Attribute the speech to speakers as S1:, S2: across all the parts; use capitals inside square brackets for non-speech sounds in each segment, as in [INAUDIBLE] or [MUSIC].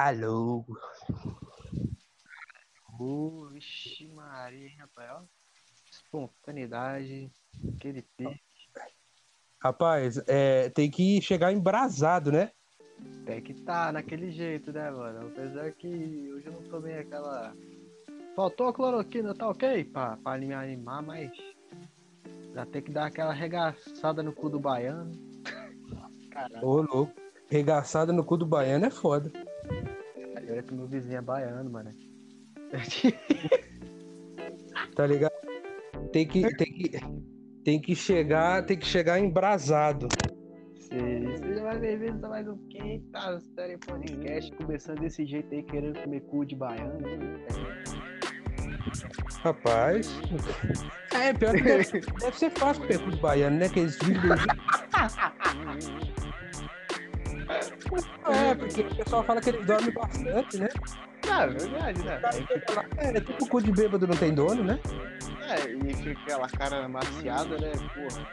S1: Alô.
S2: Ô, Vixe Maria, hein, rapaz, ó. Espontaneidade, aquele pique.
S1: Rapaz, é, tem que chegar embrasado, né?
S2: Tem que tá naquele jeito, né, mano? Apesar que hoje eu não tomei aquela. Faltou a cloroquina, tá ok? Pra, pra me animar, mas. Já tem que dar aquela arregaçada no cu do baiano. [LAUGHS] Caralho,
S1: Ô, louco. Regaçada no cu do baiano é foda.
S2: Olha que meu vizinho é baiano, mano. [LAUGHS]
S1: Tá ligado? Tem que, tem que, tem que chegar, tem que chegar embrasado.
S2: Seja mais bem-vindo a mais um Quinta Série Podcast. Começando desse jeito aí, querendo comer cu de baiano.
S1: Rapaz. É, pior que deve, deve ser fácil comer cu do baiano, né? Que eles vivem. [LAUGHS] É, porque o pessoal fala que eles dormem bastante, né?
S2: Ah, é verdade, né?
S1: É, é tipo cu de bêbado não tem dono, né?
S2: É, e fica aquela cara amaciada, né? Porra.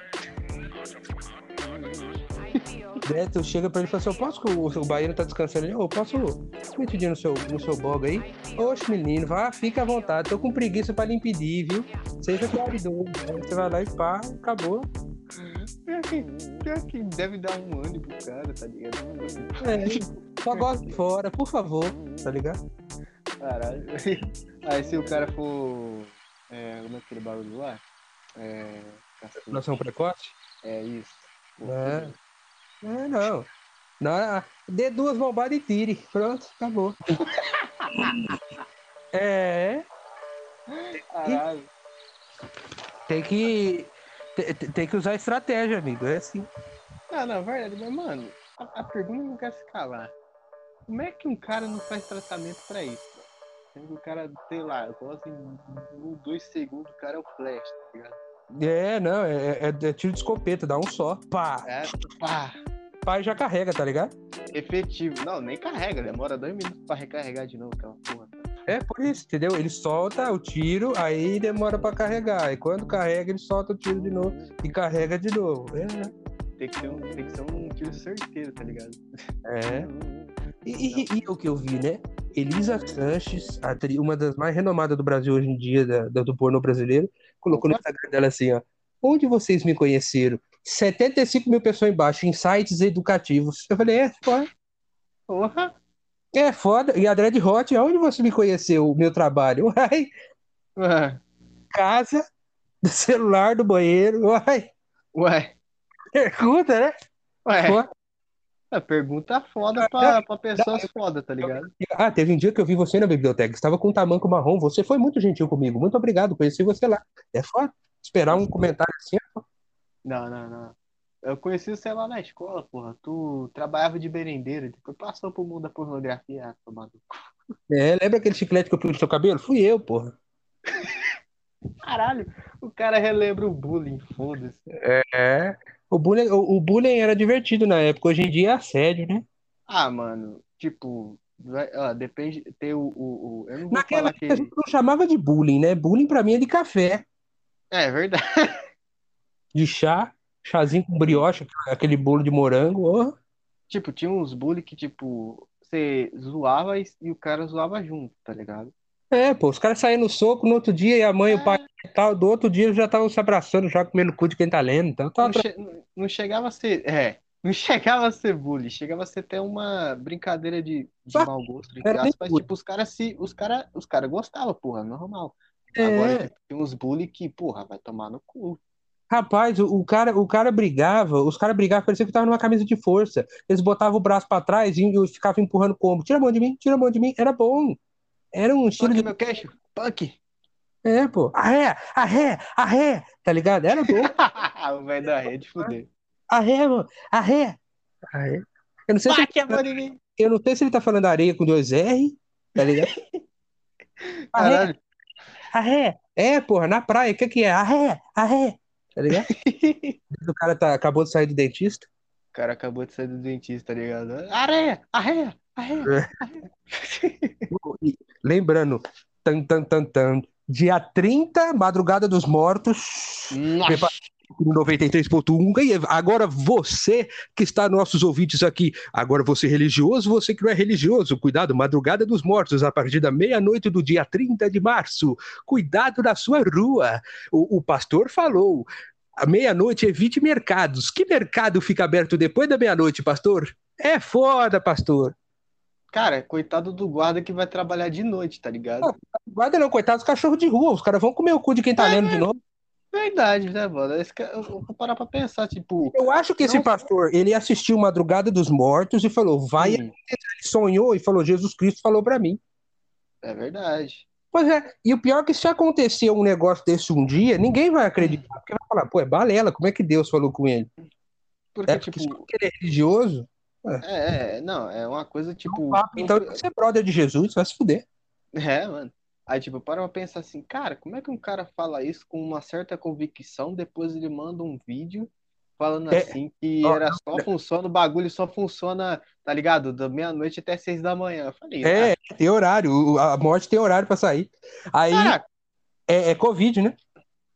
S1: Tu chega pra ele e fala assim, eu posso que o, o baiano tá descansando ali? Ô, posso metidinho no seu, no seu bog aí? Oxe, menino, vá, fica à vontade, tô com preguiça pra lhe impedir, viu? Seja caridoso, né? Você vai lá e pá, acabou.
S2: Pior que, pior que deve dar um ânimo pro cara, tá ligado?
S1: É, só gosta de fora, por favor, tá ligado?
S2: Caralho. [LAUGHS] Aí se o cara for. É, como é aquele barulho lá? É. cacete.
S1: Precoce?
S2: É isso. Pô,
S1: É. É, não. não dê duas bombadas e tire. Pronto, acabou. [LAUGHS] É,
S2: Caralho.
S1: tem que. Tem, que usar estratégia, amigo. É assim.
S2: Ah, não, verdade, mas mano, a, a pergunta não quer se calar. Como é que um cara não faz tratamento pra isso? Sendo que o cara, sei lá, eu posso em um, dois segundos, o cara é o flash, tá ligado?
S1: É, não, é, é- é tiro de escopeta, dá um só. Pá,
S2: É, pá,
S1: pá e já carrega, tá ligado?
S2: efetivo. Não, nem carrega, demora dois minutos pra recarregar de novo aquela porra.
S1: É por isso, entendeu? Ele solta o tiro, aí demora pra carregar. E quando carrega, ele solta o tiro de novo e carrega de novo. É,
S2: Tem que, ser um, tem que ser um tiro certeiro, tá ligado?
S1: é. E, e- e o que eu vi, né? Elisa Sanches, uma das mais renomadas do Brasil hoje em dia, da- da- do pornô brasileiro, colocou no Instagram dela assim, ó. Onde vocês me conheceram? 75 mil pessoas embaixo, em sites educativos. Eu falei, é foda.
S2: Porra!
S1: É foda. E a Dread Hot, onde você me conheceu? O meu trabalho? [LAUGHS] Uai,
S2: Ué,
S1: casa, do celular, do banheiro. Uai,
S2: ué,
S1: pergunta, né?
S2: ué.
S1: Foda.
S2: A pergunta foda pra, pra pessoas foda, tá ligado?
S1: Ah, teve um dia que eu vi você na biblioteca. Estava com um tamanco marrom. Você foi muito gentil comigo. Muito obrigado. Conheci você lá. É foda. Esperar um comentário assim. ó.
S2: Não, não, não. Eu conheci você lá na escola, porra. Tu trabalhava de merendeiro, depois passou pro mundo da pornografia, ah, tomado.
S1: É, lembra aquele chiclete que eu pus no seu cabelo? Fui eu, porra.
S2: Caralho, o cara relembra o bullying, foda-se.
S1: É. O bullying, o, o bullying era divertido na época. Hoje em dia é assédio, né?
S2: Ah, mano, tipo, vai- ó, depende, tem o, o, o- Eu não vou
S1: Naquela
S2: falar que.
S1: época a gente não chamava de bullying, né? Bullying pra mim é de café,
S2: É verdade.
S1: de chá, chazinho com brioche, aquele bolo de morango. ó.
S2: Tipo, tinha uns bullying que, tipo, você zoava e, e o cara zoava junto, tá ligado?
S1: É, pô, os caras saíam no soco no outro dia e a mãe e o pai e tal, do outro dia eles já estavam se abraçando, já comendo cu de quem tá lendo. Então, tá,
S2: Não, che- não chegava a ser. É, não [LAUGHS] chegava a ser bullying, chegava a ser até uma brincadeira de, de
S1: Só-
S2: mau gosto,
S1: nem
S2: aspas.
S1: bullying.
S2: Tipo, os caras se. Os cara, os cara gostavam, porra, normal.
S1: É.
S2: Agora, tipo, tem uns bullying que, porra, vai tomar no cu.
S1: Rapaz, o, o cara, o cara brigava, os caras brigavam, parecia que tava numa camisa de força. Eles botavam o braço pra trás e, e ficavam empurrando o combo. Tira a mão de mim, tira a mão de mim. Era bom. Era um estilo
S2: Punk,
S1: de.
S2: meu queixo, punk!
S1: É, pô. Arré, arré, arré. Tá ligado? Era bom. [LAUGHS]
S2: o velho da rede, fudeu.
S1: Arré, mano. Arré. Arré. Eu não sei se,
S2: a mão em mim!
S1: eu não sei se ele tá falando areia com dois R, tá ligado? [LAUGHS] Arré,
S2: Caralho.
S1: arré. É, porra, na praia, o que que é? Arré, arré. Tá ligado? [LAUGHS] O cara tá, acabou de sair do dentista.
S2: O cara acabou de sair do dentista, tá ligado? Areia! Arreia! Arreia! [LAUGHS]
S1: E Lembrando, tan, tan, tan, tan, dia 30, Madrugada dos Mortos.
S2: Nossa!
S1: 93.1. E agora você que está nossos ouvintes aqui, agora você religioso, você que não é religioso, cuidado, madrugada dos mortos, a partir da meia-noite do dia 30 de março. Cuidado na sua rua. O, o pastor falou. À meia-noite evite mercados. Que mercado fica aberto depois da meia-noite, pastor? É foda, pastor.
S2: Cara, coitado do guarda que vai trabalhar de noite, tá ligado? Não,
S1: guarda não, coitado dos cachorros de rua. Os caras vão comer o cu de quem tá é, lendo de novo.
S2: Verdade, né, mano? Eu vou parar pra pensar, tipo.
S1: Eu acho que esse pastor, ele assistiu Madrugada dos Mortos e falou, vai. Hum. Ele sonhou e falou, Jesus Cristo falou pra mim.
S2: É verdade.
S1: Pois é, e o pior é que se acontecer um negócio desse um dia, ninguém vai acreditar, porque vai falar, pô, é balela, como é que Deus falou com ele? Porque, é porque tipo, ele é religioso.
S2: É. é, é, não, é uma coisa tipo.
S1: então você é brother de Jesus, vai se fuder.
S2: É, mano. Aí, tipo, para pra pensar assim, cara, como é que um cara fala isso com uma certa convicção, depois ele manda um vídeo falando é. assim que era só funciona, o bagulho só funciona, tá ligado? Da meia-noite até seis da manhã. Eu falei,
S1: é, ah, tem horário, a morte tem horário pra sair. Aí é, é Covid, né?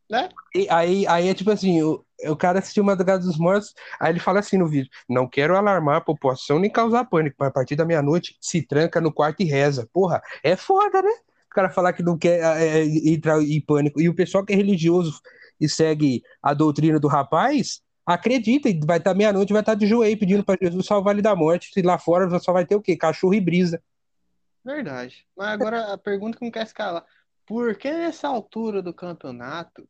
S2: Né?
S1: E aí, aí é tipo assim, o, o cara assistiu Madrugada dos Mortos, aí ele fala assim no vídeo: Não quero alarmar a população nem causar pânico, mas a partir da meia-noite se tranca no quarto e reza. Porra, é foda, né? O cara falar que não quer é, é entrar em pânico. E o pessoal que é religioso e segue a doutrina do rapaz, acredita, e vai estar meia-noite, vai estar de joelho pedindo para Jesus salvar ele da morte. E lá fora só vai ter o quê? Cachorro e brisa.
S2: Verdade. Mas agora a pergunta que não quer escalar: por que nessa altura do campeonato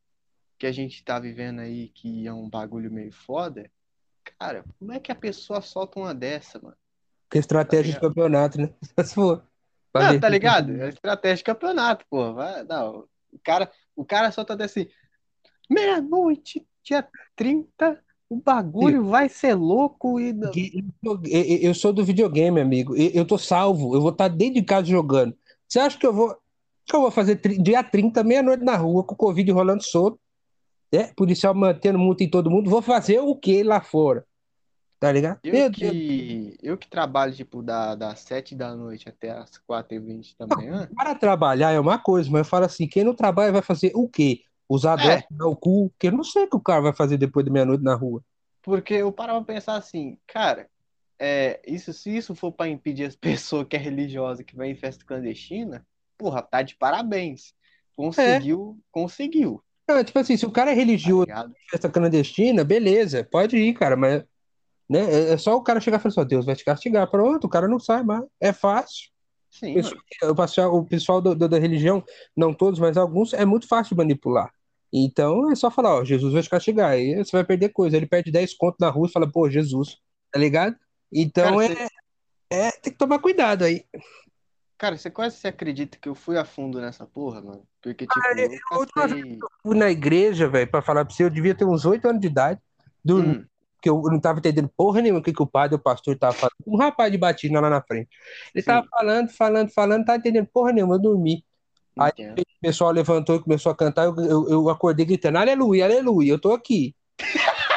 S2: que a gente tá vivendo aí, que é um bagulho meio foda, cara, como é que a pessoa solta uma dessa, mano?
S1: Que estratégia tá de campeonato, né? [LAUGHS] Se for.
S2: Não, tá ligado? É estratégia de campeonato, pô. Vai, não, o cara, o cara solta desse meia-noite, dia 30, o bagulho Sim. vai ser louco e.
S1: Eu sou do videogame, amigo. Eu tô salvo. Eu vou estar tá dentro de casa jogando. Você acha que eu vou. Que eu vou fazer dia 30, meia-noite na rua, com o Covid rolando solto? né? Policial mantendo multa em todo mundo. Vou fazer o que lá fora? Tá ligado?
S2: Eu que, eu que trabalho, tipo, da, das 7 da noite até as 4h20 da manhã.
S1: Para trabalhar é uma coisa, mas eu falo assim: quem não trabalha vai fazer o quê? Usar é. droga, o cu, porque eu não sei o que o cara vai fazer depois de meia-noite na rua.
S2: Porque eu parava pra pensar assim, cara, é, isso, se isso for para impedir as [LAUGHS] pessoas que é religiosa que vai em festa clandestina, porra, tá de parabéns. Conseguiu, é. conseguiu.
S1: Não, tipo assim, se o cara é religioso, tá festa clandestina, beleza, pode ir, cara, mas né, é, é só o cara chegar e falar assim, Deus vai te castigar, pronto, o cara não sai mais, é fácil.
S2: Sim,
S1: o pessoal, o pessoal do, do, da religião, não todos, mas alguns, é muito fácil de manipular. Então é só falar, ó, Jesus vai te castigar, aí você vai perder coisa. Ele perde 10 contos na rua e fala, pô, Jesus, tá ligado? Então cara, é, você... é, tem que tomar cuidado aí.
S2: Cara, você quase se acredita que eu fui a fundo nessa porra, mano? Porque, tipo, ah, eu,
S1: eu, passei... eu fui na igreja, velho, pra falar pra você, eu devia ter uns oito anos de idade, dormi, hum. Que eu não tava entendendo porra nenhuma o que, que o padre o pastor tava falando. Um rapaz de batina lá na frente. Ele Sim. tava falando, falando, falando, não tava entendendo porra nenhuma, eu dormi. Aí o pessoal levantou e começou a cantar, eu, eu, eu acordei gritando, aleluia, aleluia, eu tô aqui. [LAUGHS]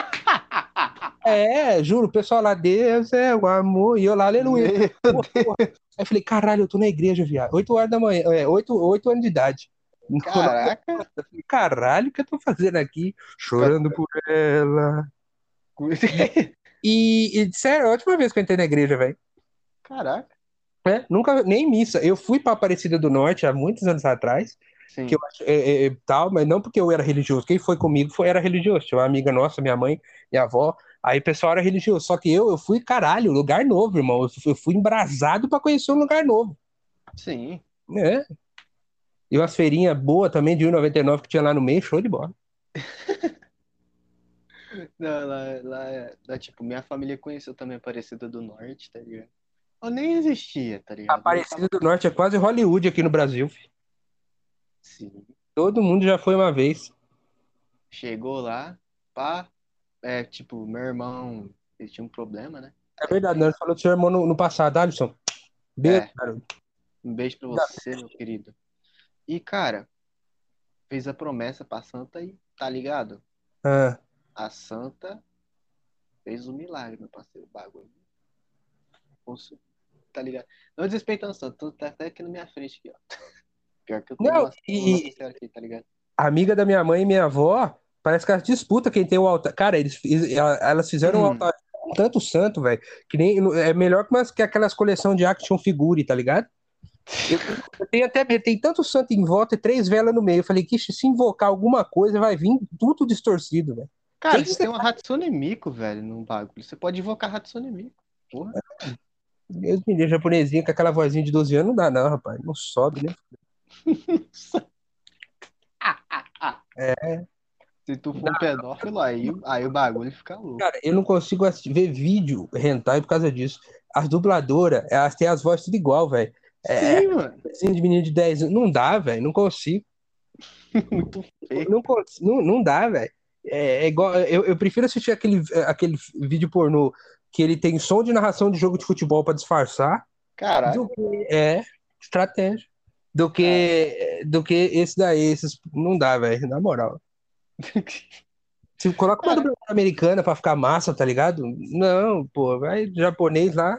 S1: É, juro, o pessoal lá, Deus é o amor, e eu lá, aleluia. Porra, porra. Aí eu falei, caralho, eu tô na igreja, viado. 8 horas da manhã, é, 8, 8 anos de idade.
S2: Caraca.
S1: Caralho, o que eu tô fazendo aqui? Chorando por ela. E, e, sério, é a última vez que eu entrei na igreja, velho.
S2: Caraca.
S1: É, nunca, nem missa. Eu fui pra Aparecida do Norte há muitos anos atrás. Sim. Que eu é, é, é, tal, mas não porque eu era religioso. Quem foi comigo foi, era religioso. Tinha uma amiga nossa, minha mãe, minha avó. Aí o pessoal era religioso. Só que eu, eu fui, caralho, lugar novo, irmão. Eu fui, eu fui embrasado para conhecer um lugar novo.
S2: Sim.
S1: É. E umas feirinhas boas também de 1,99 que tinha lá no meio, show de bola. [LAUGHS]
S2: Não, lá, lá, lá, tipo, minha família conheceu também Aparecida do Norte, tá ligado? Ou nem existia, tá ligado?
S1: Aparecida do Norte é quase Hollywood aqui no Brasil, filho.
S2: Sim.
S1: Todo mundo já foi uma vez.
S2: Chegou lá, pá, é, tipo, meu irmão, ele tinha um problema, né?
S1: É verdade, nós falou do seu irmão no, no passado, Alisson. Beijo, é.
S2: cara. Um beijo pra você, meu querido. E, cara, fez a promessa pra Santa e tá ligado?
S1: Ah.
S2: A Santa fez um milagre, meu parceiro, o bagulho. Tá ligado? Não desrespeitando a Santa, tu tá até aqui na minha frente aqui, ó. [LAUGHS] Pior que eu
S1: tenho Não, uma, e... aqui, tá ligado? Amiga da minha mãe e minha avó, Parece que elas disputam quem tem o altar. Cara, eles, elas fizeram um
S2: Hum.
S1: altar com tanto santo, velho, que nem é melhor que, umas, que aquelas coleções de action figure, tá ligado? Eu, eu tenho até tem tanto santo em volta e três velas no meio. Eu falei que se invocar alguma coisa vai vir tudo distorcido, velho.
S2: Cara,
S1: Tem que
S2: você tem uma Hatsune Miku, velho, no bagulho. Você pode invocar Hatsune Miku. Porra.
S1: Deus me livre, japonesinha com aquela vozinha de 12 anos não dá, não, rapaz. Não sobe, né? [LAUGHS] É.
S2: Se tu for um pedófilo, aí, aí o bagulho fica louco.
S1: Cara, eu não consigo assistir- ver vídeo hentai por causa disso. As dubladoras, elas têm as vozes tudo igual, velho. É,
S2: Sim, mano.
S1: assim, de menino de 10 anos. Não dá, velho. Não consigo. [LAUGHS]
S2: Muito feio.
S1: Não, não, não dá, velho. É, é igual, eu, eu prefiro assistir aquele, aquele vídeo pornô que ele tem som de narração de jogo de futebol pra disfarçar. Que, é, estratégia. Do que, do que esse daí. Esses, não dá, velho. Na moral. [LAUGHS] Se coloca uma
S2: Cara.
S1: dublagem americana pra ficar massa, tá ligado? Não, pô, vai japonês lá.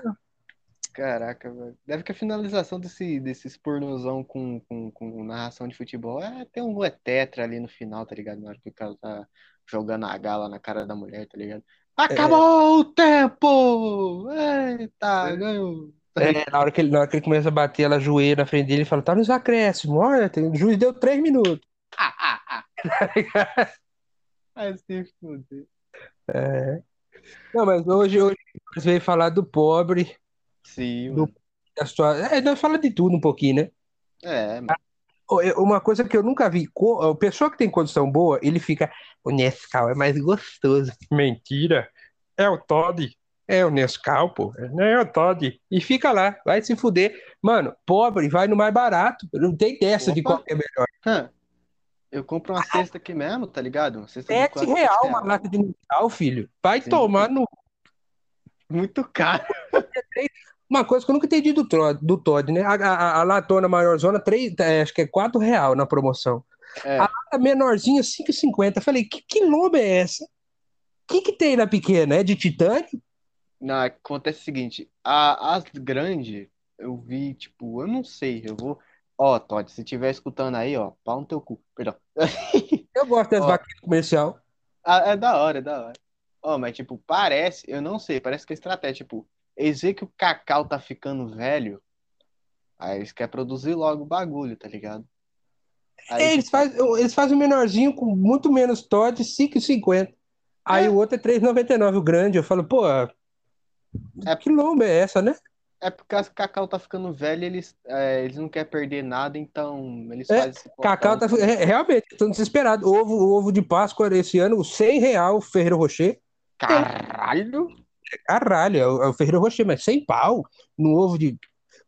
S2: Caraca, velho. Deve que a finalização desse, desses pornozão com, com, com narração de futebol é ter um é tetra ali no final, tá ligado? Na hora que o cara tá jogando a gala na cara da mulher, tá ligado? Acabou o tempo! Eita, ganhou!
S1: É, na hora que ele, na hora que ele começa a bater, ela ajoelha na frente dele e fala: tá nos acréscimos, olha, tem, o juiz deu três minutos. [LAUGHS]
S2: Vai se fuder.
S1: É. Não, mas hoje, hoje veio falar do pobre,
S2: Sim,
S1: Do- da sua. É, nós fala de tudo um pouquinho, né?
S2: É,
S1: eu- Uma coisa que eu nunca vi, a pessoa que tem condição boa, ele fica, o Nescau é mais gostoso. Mentira. É o Todd. É o Nescau, pô. Não é o Todd. E fica lá, vai se fuder. Mano, pobre, vai no mais barato. Não tem dessa de
S2: Opa.
S1: qual que é melhor.
S2: Hã. Eu compro uma cesta aqui mesmo, tá ligado? Uma cesta de
S1: real uma lata de Nescau, filho. Vai
S2: Sim.
S1: tomar no.
S2: Muito caro.
S1: Uma coisa que eu nunca entendi do, do Todd, né? A, a, a latona maior zona, três, é, acho que é 4 real na promoção.
S2: É.
S1: A lata menorzinha, 5,50. Falei, que, que é essa? O que, que tem na pequena? É de titânio?
S2: Não, acontece o seguinte, a, as grandes, eu vi, tipo, eu não sei, eu vou. Ó, Todd, se estiver escutando aí, ó, pau no teu cu, perdão. [LAUGHS]
S1: Eu gosto das vaquinhas comercial.
S2: Ah, é da hora, é da hora. Ó, mas, tipo, parece, eu não sei, parece que é estratégia, tipo, eles veem que o cacau tá ficando velho, aí eles querem produzir logo o bagulho, tá ligado? Aí,
S1: É, eles, faz, eles fazem o menorzinho com muito menos Todd, 5,50. Aí
S2: É.
S1: o outro é 3,99, o grande. Eu falo, pô,
S2: É.
S1: que lomba é essa, né?
S2: é porque o cacau tá ficando velho, eles, é, eles não querem perder nada, então eles
S1: É,
S2: fazem
S1: Cacau tá é, realmente, estão desesperados. Ovo, ovo de Páscoa esse ano, 100 real, Ferreiro Rocher.
S2: Caralho!
S1: Caralho, é o, é o Ferreiro Rocher, mas 100 pau no ovo de.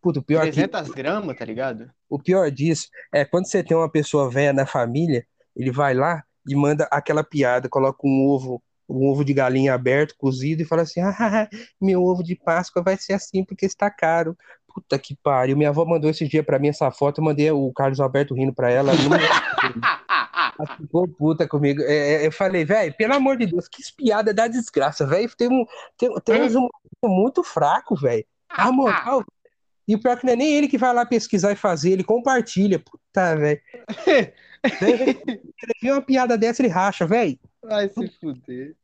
S1: Puta, o pior, que,
S2: 300 gramas, tá ligado?
S1: o pior disso é quando você tem uma pessoa velha na família, ele vai lá e manda aquela piada, coloca um ovo, um ovo de galinha aberto, cozido, e fala assim: ah, meu ovo de Páscoa vai ser assim porque está caro. Puta que pariu. Minha avó mandou esse dia pra mim essa foto, eu mandei o Carlos Alberto rindo pra ela. [LAUGHS] Não... Ela ficou puta comigo. É, é, eu falei, velho, pelo amor de Deus, que espiada da desgraça, velho. Tem, um, tem, tem uns humoristas muito fraco, velho. A moral. E o pior que não é nem ele que vai lá pesquisar e fazer, ele compartilha. Puta, velho. [LAUGHS] Escrevi uma piada dessa, ele racha, velho.
S2: Vai se fuder.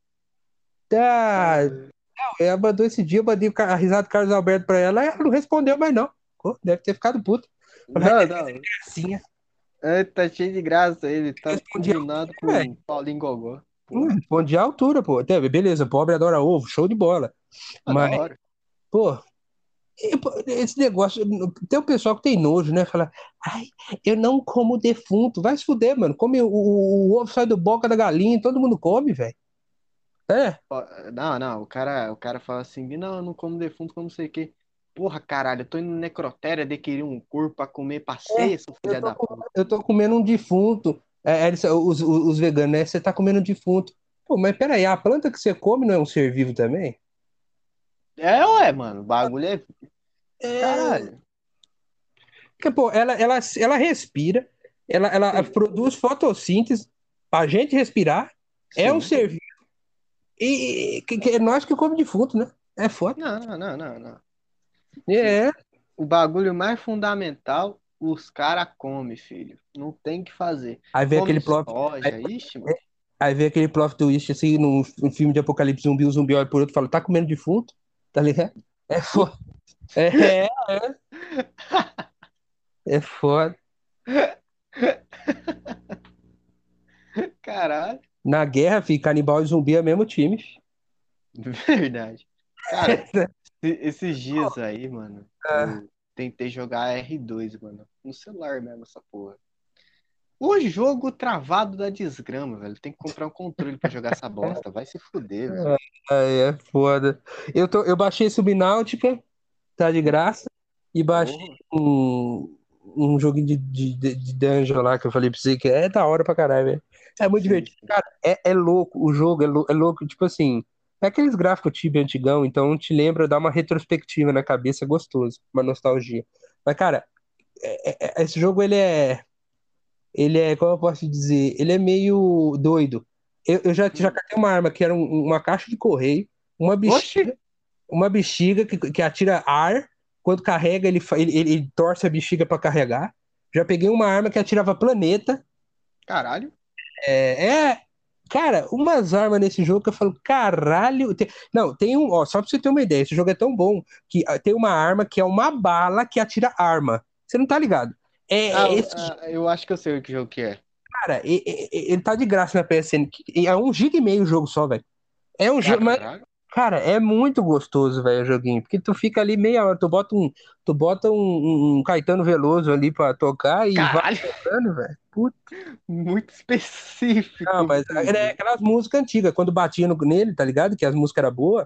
S1: Tá. Ela mandou esse dia, eu mandei a risada do Carlos Alberto pra ela, ela não respondeu mais, não. Deve ter ficado puto.
S2: Não, não.
S1: Assim,
S2: É, tá cheio de graça ele, tá
S1: Respondi
S2: combinado com o Paulinho Gogó.
S1: responde a altura, pô. Até, beleza, pobre adora ovo, show de bola.
S2: Ah,
S1: Mas, pô, pô, esse negócio, tem o pessoal que tem nojo, né? Fala, ai, eu não como defunto. Vai se fuder, mano. Come o, o, o ovo sai do boca da galinha, todo mundo come, velho. É,
S2: Não, não, o cara, o cara fala assim, não, eu não como defunto, como não sei o quê. Porra, caralho, eu tô indo no necrotério adquirir um corpo pra comer pra ceia, seu filho da puta.
S1: eu tô comendo um defunto. É, eles- os, os, os veganos, né? Você tá comendo um defunto. Pô, mas peraí, a planta que você come não é um ser vivo também?
S2: É, ué, mano, o bagulho é.
S1: É,
S2: Caralho.
S1: Porque, pô, ela, ela, ela respira, ela, ela
S2: Sim.
S1: produz fotossíntese pra gente respirar, é um
S2: Sim.
S1: ser vivo. E, e- que, que é nós que comemos defunto, né? É foda.
S2: Não, não, não, não, não.
S1: É,
S2: O bagulho mais fundamental, os caras comem, filho. Não tem o que fazer.
S1: aí vem
S2: Come
S1: aquele
S2: soja, ixi, mano.
S1: Aí vem aquele plot twist, assim, num, num filme de apocalipse zumbi, o zumbi olha por outro e fala, tá comendo defunto? Tá ligado? É foda. É, é. É foda.
S2: Caralho.
S1: Na guerra, fi, canibal e zumbi é o mesmo time. fi.
S2: Verdade. Cara, [LAUGHS] esses dias aí, mano, eu tentei jogar R2, mano. No celular mesmo, essa porra. O jogo travado da desgrama, velho. Tem que comprar um controle pra jogar essa bosta. Vai se fuder, velho.
S1: Aí é foda. Eu, tô, eu baixei Subnáutica, tá de graça, e baixei um, um joguinho de, de, de de dungeon lá que eu falei pra você que é da hora pra caralho, velho. É muito divertido. Cara, é, é louco. O jogo é, lou- é louco. Tipo assim, é aqueles gráficos Tibia antigão, então te lembra, dá uma retrospectiva na cabeça, é gostoso, uma nostalgia. Mas, cara, é- é- esse jogo ele é. Ele é, como eu posso dizer, ele é meio doido. Eu, eu já, já
S2: Hum.
S1: catei uma arma que era um- uma caixa de correio, uma bexiga,
S2: Oxi!
S1: uma bexiga que, que atira ar, quando carrega, ele, ele, ele, torce a bexiga pra carregar. Já peguei uma arma que atirava planeta.
S2: Caralho.
S1: É, é, cara, umas armas nesse jogo que eu falo, caralho. tem- não, tem um, ó, só pra você ter uma ideia, esse jogo é tão bom que ah, tem uma arma que é uma bala que atira arma. Você não tá ligado? É,
S2: Ah,
S1: é esse
S2: ah, eu acho que eu sei o que jogo que é.
S1: Cara, e- e- e- ele tá de graça na PSN. É um giga e meio o jogo só, velho. É um jogo, mas. Cara, é muito gostoso, velho, o joguinho. Porque tu fica ali meia hora, tu bota um, tu bota um, um- Caetano Veloso ali pra tocar e vai
S2: Caralho.
S1: tocando, velho. Puta,
S2: Muito específico.
S1: não, mas é aquelas músicas antigas, quando batia no- nele, tá ligado? Que as músicas eram boas.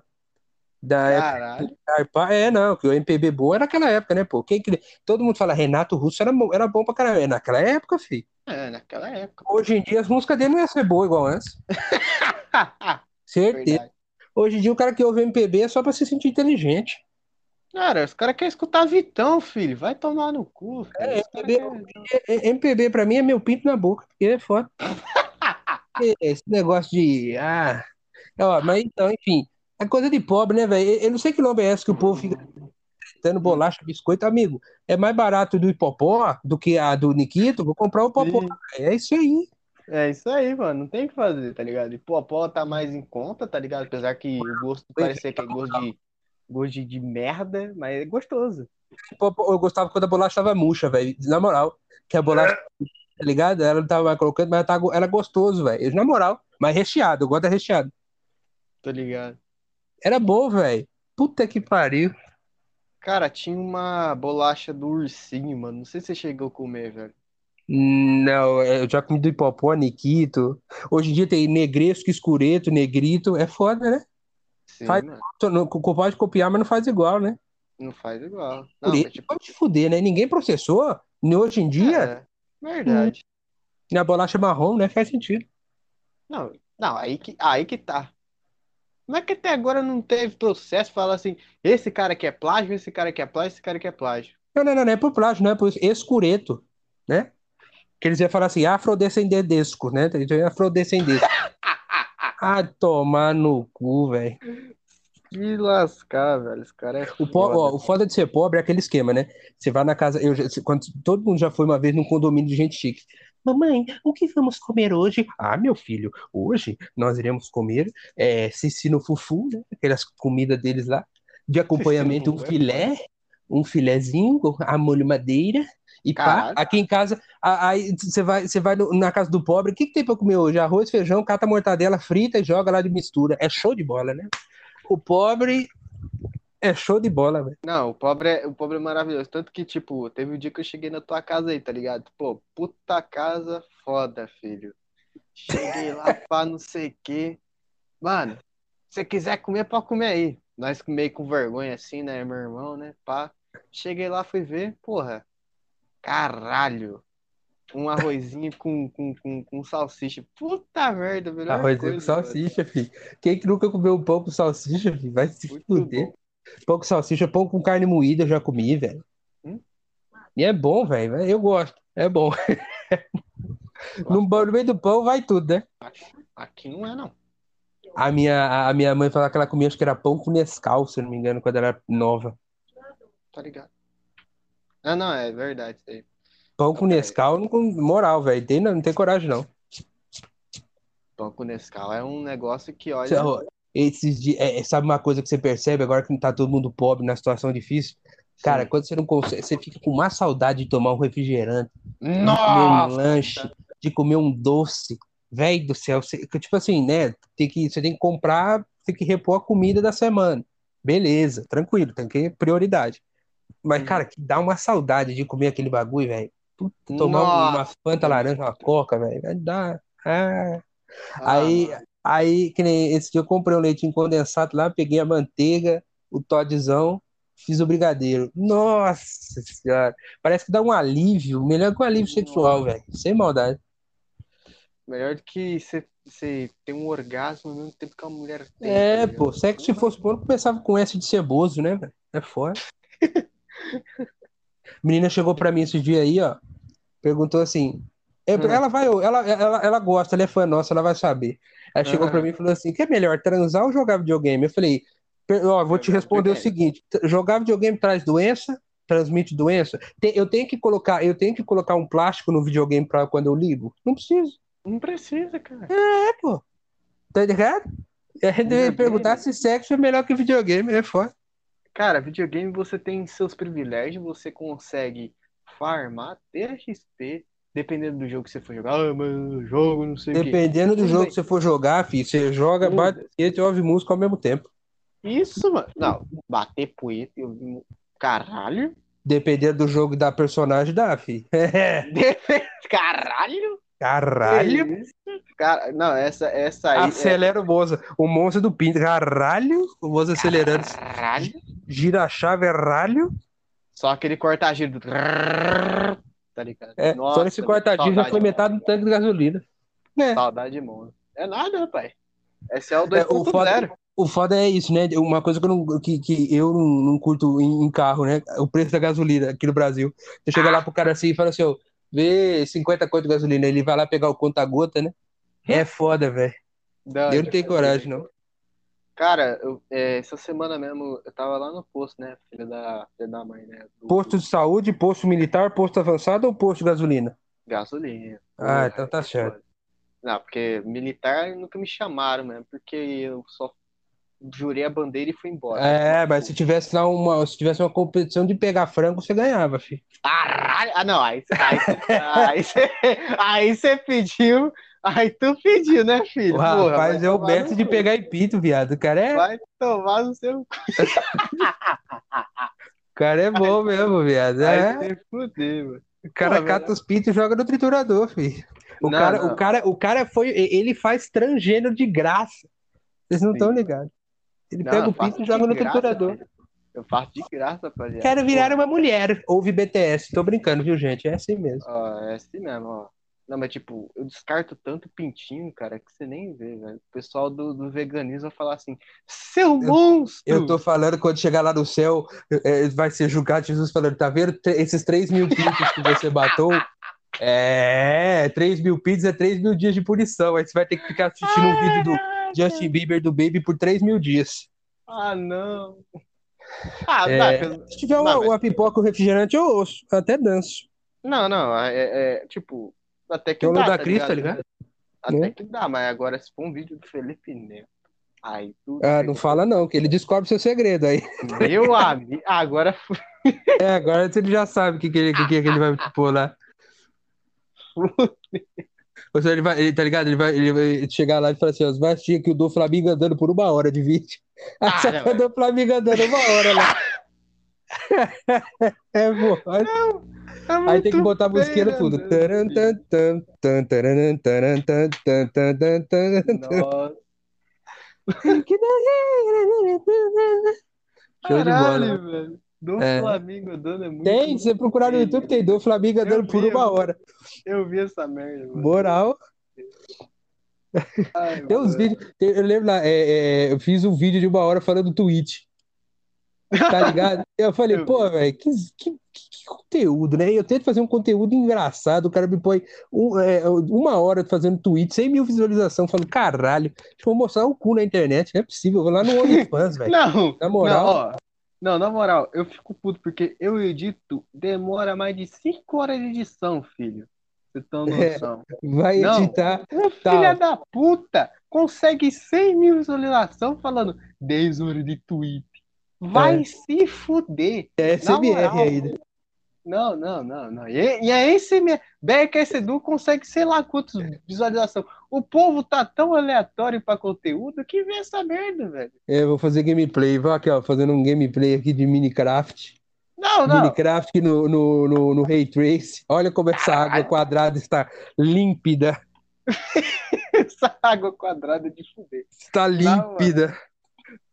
S1: Da época
S2: Caralho.
S1: Carpá. É, não, que o MPB boa era naquela época, né, pô? Quem que... Todo mundo fala Renato Russo era, mo- era bom pra caramba. É naquela época, filho.
S2: É, naquela época.
S1: Hoje em dia as músicas dele não iam ser boas igual antes. [LAUGHS] Certeza.
S2: Verdade.
S1: Hoje em dia o cara que ouve MPB é só pra se sentir inteligente.
S2: Cara, os caras querem escutar Vitão, filho. Vai tomar no cu.
S1: É, MPB,
S2: querem-
S1: é- é- MPB pra mim é meu pinto na boca, porque é foda. [LAUGHS] Esse negócio de. Ah. Ó, mas então, enfim. É coisa de pobre, né, velho? Eu não sei que nome é esse que o povo fica dando bolacha, biscoito, amigo. É mais barato do Hipopó do que a do Nikito. Vou comprar o Popó.
S2: Sim.
S1: É isso aí.
S2: É isso aí, mano. Não tem o que fazer, tá ligado? E Popó tá mais em conta, tá ligado? Apesar que o gosto parecia que é gosto de, gosto de, de merda, mas é gostoso.
S1: Popó- Eu gostava quando a bolacha tava murcha, velho. Na moral. Que a bolacha, tá ligado? Ela não tava mais colocando, mas ela tava- era gostoso, velho. Na moral. Mas recheado, eu gosto da recheado.
S2: Tá ligado?
S1: Era bom, velho. Puta que pariu.
S2: Cara, tinha uma bolacha do ursinho, mano. Não sei se você chegou a comer, velho.
S1: Não, é, eu já comi do Hipopó, Nikito. Hoje em dia tem Negresco, Escureto, Negrito. É foda, né?
S2: Sim,
S1: Faz- não- tu Pode copiar, mas não faz igual, né?
S2: Não faz igual. Não, mas tipo.
S1: pode te fuder, né? Ninguém processou. Hoje em dia,
S2: É, verdade.
S1: na bolacha marrom, né? Faz sentido.
S2: Não, não, aí que, aí que tá. Como é que até agora não teve processo falar assim, esse cara aqui é plágio, esse cara aqui é plágio, esse cara aqui é plágio.
S1: Não, não, não, não é por plágio, não é por escureto, né? Que eles iam falar assim, afrodescendentesco, né? Então, Afrodescendesco. [LAUGHS] Ah, tomar no cu, velho.
S2: Que lascar, velho. Esse cara é
S1: O,
S2: foda.
S1: ó, o foda de ser pobre é aquele esquema, né? Você vai na casa. Eu, quando, todo mundo já foi uma vez num condomínio de gente chique. Mamãe, o que vamos comer hoje? Ah, meu filho, hoje nós iremos comer é, Cecino Fufu, né? Aquelas comidas deles lá. De acompanhamento, um
S2: é
S1: filé, um filézinho, a molho madeira. E pá, aqui em casa, aí você vai, você vai na casa do pobre, o que, que tem pra comer hoje? Arroz, feijão, cata mortadela frita e joga lá de mistura. É show de bola, né? O pobre é show de bola, velho.
S2: Não, o pobre é, o pobre é maravilhoso. Tanto que, tipo, teve um dia que eu cheguei na tua casa aí, tá ligado? Pô, puta casa foda, filho. Cheguei lá [LAUGHS] pra não sei o quê. Mano, se você quiser comer, pode comer aí. Nós meio com vergonha assim, né, meu irmão, né? Pá. Cheguei lá, fui ver, porra. Caralho. Um arrozinho com, com, com, com salsicha. Puta merda, melhor
S1: Arroz com
S2: coisa,
S1: salsicha, filho. Quem que nunca comeu um pão com salsicha, filho? Vai se
S2: mano. Muito
S1: fuder.
S2: bom.
S1: Pão com salsicha, pão com carne moída, eu já comi, velho.
S2: Hum?
S1: E é bom, velho. Eu gosto. É bom. [LAUGHS] No, no meio do pão vai tudo, né?
S2: Aqui não é, não.
S1: A minha, a minha mãe falava que ela comia, acho que era pão com Nescau, se não me engano, quando ela era nova.
S2: Tá ligado? Ah, não, é verdade isso aí. é. É.
S1: Pão com
S2: Peraí.
S1: Nescau, não moral, velho. Tem, não, não tem coragem, não.
S2: Pão com Nescau é um negócio que, olha.
S1: Então, Esses dias, é, sabe uma coisa que você percebe agora que não tá todo mundo pobre na situação difícil? Cara,
S2: Sim.
S1: quando você não consegue, você fica com uma saudade de tomar um refrigerante, de comer um
S2: Nossa!
S1: lanche, de comer um doce. Velho do céu, você- tipo assim, né? Tem que, você tem que comprar, tem que repor a comida da semana. Beleza, tranquilo, tem que prioridade. Mas,
S2: Uhum.
S1: cara, que dá uma saudade de comer aquele bagulho, velho. Tomar um- uma
S2: Nossa!
S1: Fanta laranja, uma Coca, velho. dar. Ah.
S2: Ah,
S1: Aí, aí, que nem esse dia eu comprei um leitinho condensado lá, peguei a manteiga, o Toddzão, fiz o brigadeiro. Nossa senhora, parece que dá um alívio, melhor que um alívio sexual, velho. Sem maldade.
S2: Melhor do que você, ter um orgasmo ao mesmo tempo que a mulher tem.
S1: É,
S2: tá
S1: pô, sexo se fosse bom, começava com S de ceboso, né, velho? É foda. [LAUGHS] Menina chegou pra mim esses dias aí, ó, perguntou assim, é,
S2: Hum.
S1: ela vai, ela, ela, ela gosta, ela é fã nossa, ela vai saber. Aí chegou pra
S2: Aham.
S1: mim e falou assim, que é melhor, transar ou jogar videogame? Eu falei, ó, vou te responder o seguinte, jogar videogame traz doença, transmite doença? Eu tenho que colocar, eu tenho que colocar um plástico no videogame pra quando eu ligo? Não preciso.
S2: Não precisa, cara.
S1: É, pô. Tá ligado? A gente deve
S2: Videogame.
S1: perguntar se sexo é melhor que videogame, é foda.
S2: Cara, videogame você tem seus privilégios, você consegue farmar, ter XP, dependendo do jogo que você for jogar. Ah, mano, jogo, não sei o quê.
S1: Dependendo do
S2: Tudo
S1: jogo
S2: bem.
S1: que você for jogar, filho, você joga,
S2: Tudo.
S1: bate e ouve música ao mesmo tempo.
S2: Isso, mano. Não, bater poeta, eu vi. Caralho?
S1: Dependendo do jogo e da personagem, dá, filho. [LAUGHS]
S2: Caralho?
S1: Caralho!
S2: Cara, não, essa, essa aí. é-
S1: Acelera o Moza. O monstro do Pinto. Caralho! O Moza acelerando.
S2: Caralho?
S1: Gira a chave, é ralho.
S2: Só aquele corta-giro do. Tá ligado?
S1: É,
S2: Nossa,
S1: só nesse cortadinho já foi
S2: de
S1: metade do tanque de gasolina. É.
S2: Saudade de mundo. É nada, rapaz. Esse é o 2.0.
S1: É, o foda- O foda é isso, né? Uma coisa que eu não, que, que eu não, não curto em, em carro, né? O preço da gasolina aqui no Brasil. Você chega lá pro cara assim e fala assim, ó, vê 50 conto de gasolina. Ele vai lá pegar o conta-gota, né? É foda, velho. Eu não tenho coragem, não.
S2: Cara, eu, é, essa semana mesmo eu tava lá no posto, né? Filha da, filha da mãe, né? Do,
S1: Posto de saúde, posto militar, posto avançado ou posto de gasolina?
S2: gasolina.
S1: Ah, então tá certo.
S2: Não, porque militar nunca me chamaram mesmo, porque eu só jurei a bandeira e fui embora.
S1: É, mas se tivesse lá uma, se tivesse uma competição de pegar frango, você ganhava, filho.
S2: Caralho! Ah, não, aí aí você aí você pediu, aí tu pediu, né, filho?
S1: O
S2: Porra,
S1: rapaz é o
S2: no
S1: de pegar em pito, viado. O cara é,
S2: Vai tomar no seu [LAUGHS]
S1: o cara é bom mesmo, viado.
S2: Aí
S1: É.
S2: fuder, mano.
S1: O cara
S2: Pô,
S1: cata os pitos e joga no triturador, filho. O
S2: Não,
S1: cara,
S2: não.
S1: o cara, o cara foi, ele faz transgênero de graça. Vocês não estão ligados. Ele
S2: Não,
S1: pega
S2: eu
S1: o pito e joga no
S2: graça,
S1: triturador.
S2: filho. Eu faço de graça, rapaziada.
S1: Quero virar uma mulher. Ouve BTS. Tô brincando, viu, gente? É assim mesmo.
S2: Ó, é assim mesmo, ó. Não, mas tipo, eu descarto tanto pintinho, cara, que você nem vê, velho. O pessoal do, do veganismo vai falar assim, seu monstro!
S1: Eu tô falando, quando chegar lá no céu, é, vai ser julgado Jesus falando, tá vendo esses 3 mil [LAUGHS] pitos que você matou? É, 3 mil pitos é 3 mil dias de punição. Aí você vai ter que ficar assistindo um vídeo do Justin Bieber do Baby por 3 mil dias.
S2: Ah, não. Ah,
S1: É,
S2: pelo-
S1: Se tiver uma,
S2: mas-
S1: uma pipoca ou refrigerante, eu ouço, até danço.
S2: Não, não, é, é, tipo, até que
S1: o
S2: dá,
S1: da
S2: tá
S1: Cris, tá
S2: ligado?
S1: ligado?
S2: Até
S1: Né?
S2: que dá, mas agora se for um vídeo do Felipe Neto, aí tudo
S1: Ah, não fala não, que ele descobre seu segredo aí.
S2: Meu amigo, agora [LAUGHS]
S1: É, agora você já sabe o que, que, ele, que, que ele vai pôr lá. Ou seja, ele vai, ele, tá ligado? Ele vai, ele vai chegar lá e falar assim: ó, vai assistir aqui o do Flamengo andando por uma hora de vídeo. Aí
S2: Ah,
S1: só
S2: não,
S1: do Flamengo andando uma hora lá. É. Aí,
S2: É
S1: aí tem que botar a musiquinha no fundo.
S2: né. Nossa,
S1: Show de bola.
S2: caralho, velho. Do
S1: É.
S2: Flamengo é muito.
S1: Tem, se você procurar no YouTube, tem do Flamengo andando
S2: Eu
S1: por
S2: vi,
S1: uma
S2: eu
S1: hora.
S2: Eu vi essa merda, mano.
S1: Moral.
S2: Ai, [LAUGHS]
S1: Tem uns vídeos. Eu lembro lá, é, é, eu fiz um vídeo de uma hora falando do tweet. Tá ligado? [LAUGHS] Eu falei,
S2: Eu
S1: pô, velho, que, que, que- que conteúdo, né? Eu tento fazer um conteúdo engraçado, o cara me põe um- é, uma hora fazendo tweet, 100 mil visualizações, falando, caralho, deixa eu mostrar o cu na internet, não é possível, eu vou lá no [LAUGHS] OnlyFans, velho.
S2: Não,
S1: Na moral.
S2: não, ó. Não, na moral, eu fico puto porque eu edito, demora mais de 5 horas de edição, filho. Você tem noção.
S1: Vai
S2: Não.
S1: editar.
S2: Um
S1: Tá.
S2: filho da puta consegue 100 mil visualizações falando 10 horas de tweet. Vai
S1: É.
S2: se fuder.
S1: É SMR
S2: moral.
S1: ainda.
S2: Não, não, não, não. E, e é esse mesmo. Beca Edu consegue sei lá quantas visualizações. O povo tá tão aleatório pra conteúdo que vê essa merda, velho.
S1: É, eu vou fazer gameplay. Vou aqui, ó, fazendo um gameplay aqui de Minecraft.
S2: Não, não.
S1: Minecraft no, no, no, no Ray Trace. Olha como essa água quadrada está límpida. [LAUGHS]
S2: Essa água quadrada de fuder.
S1: Está límpida.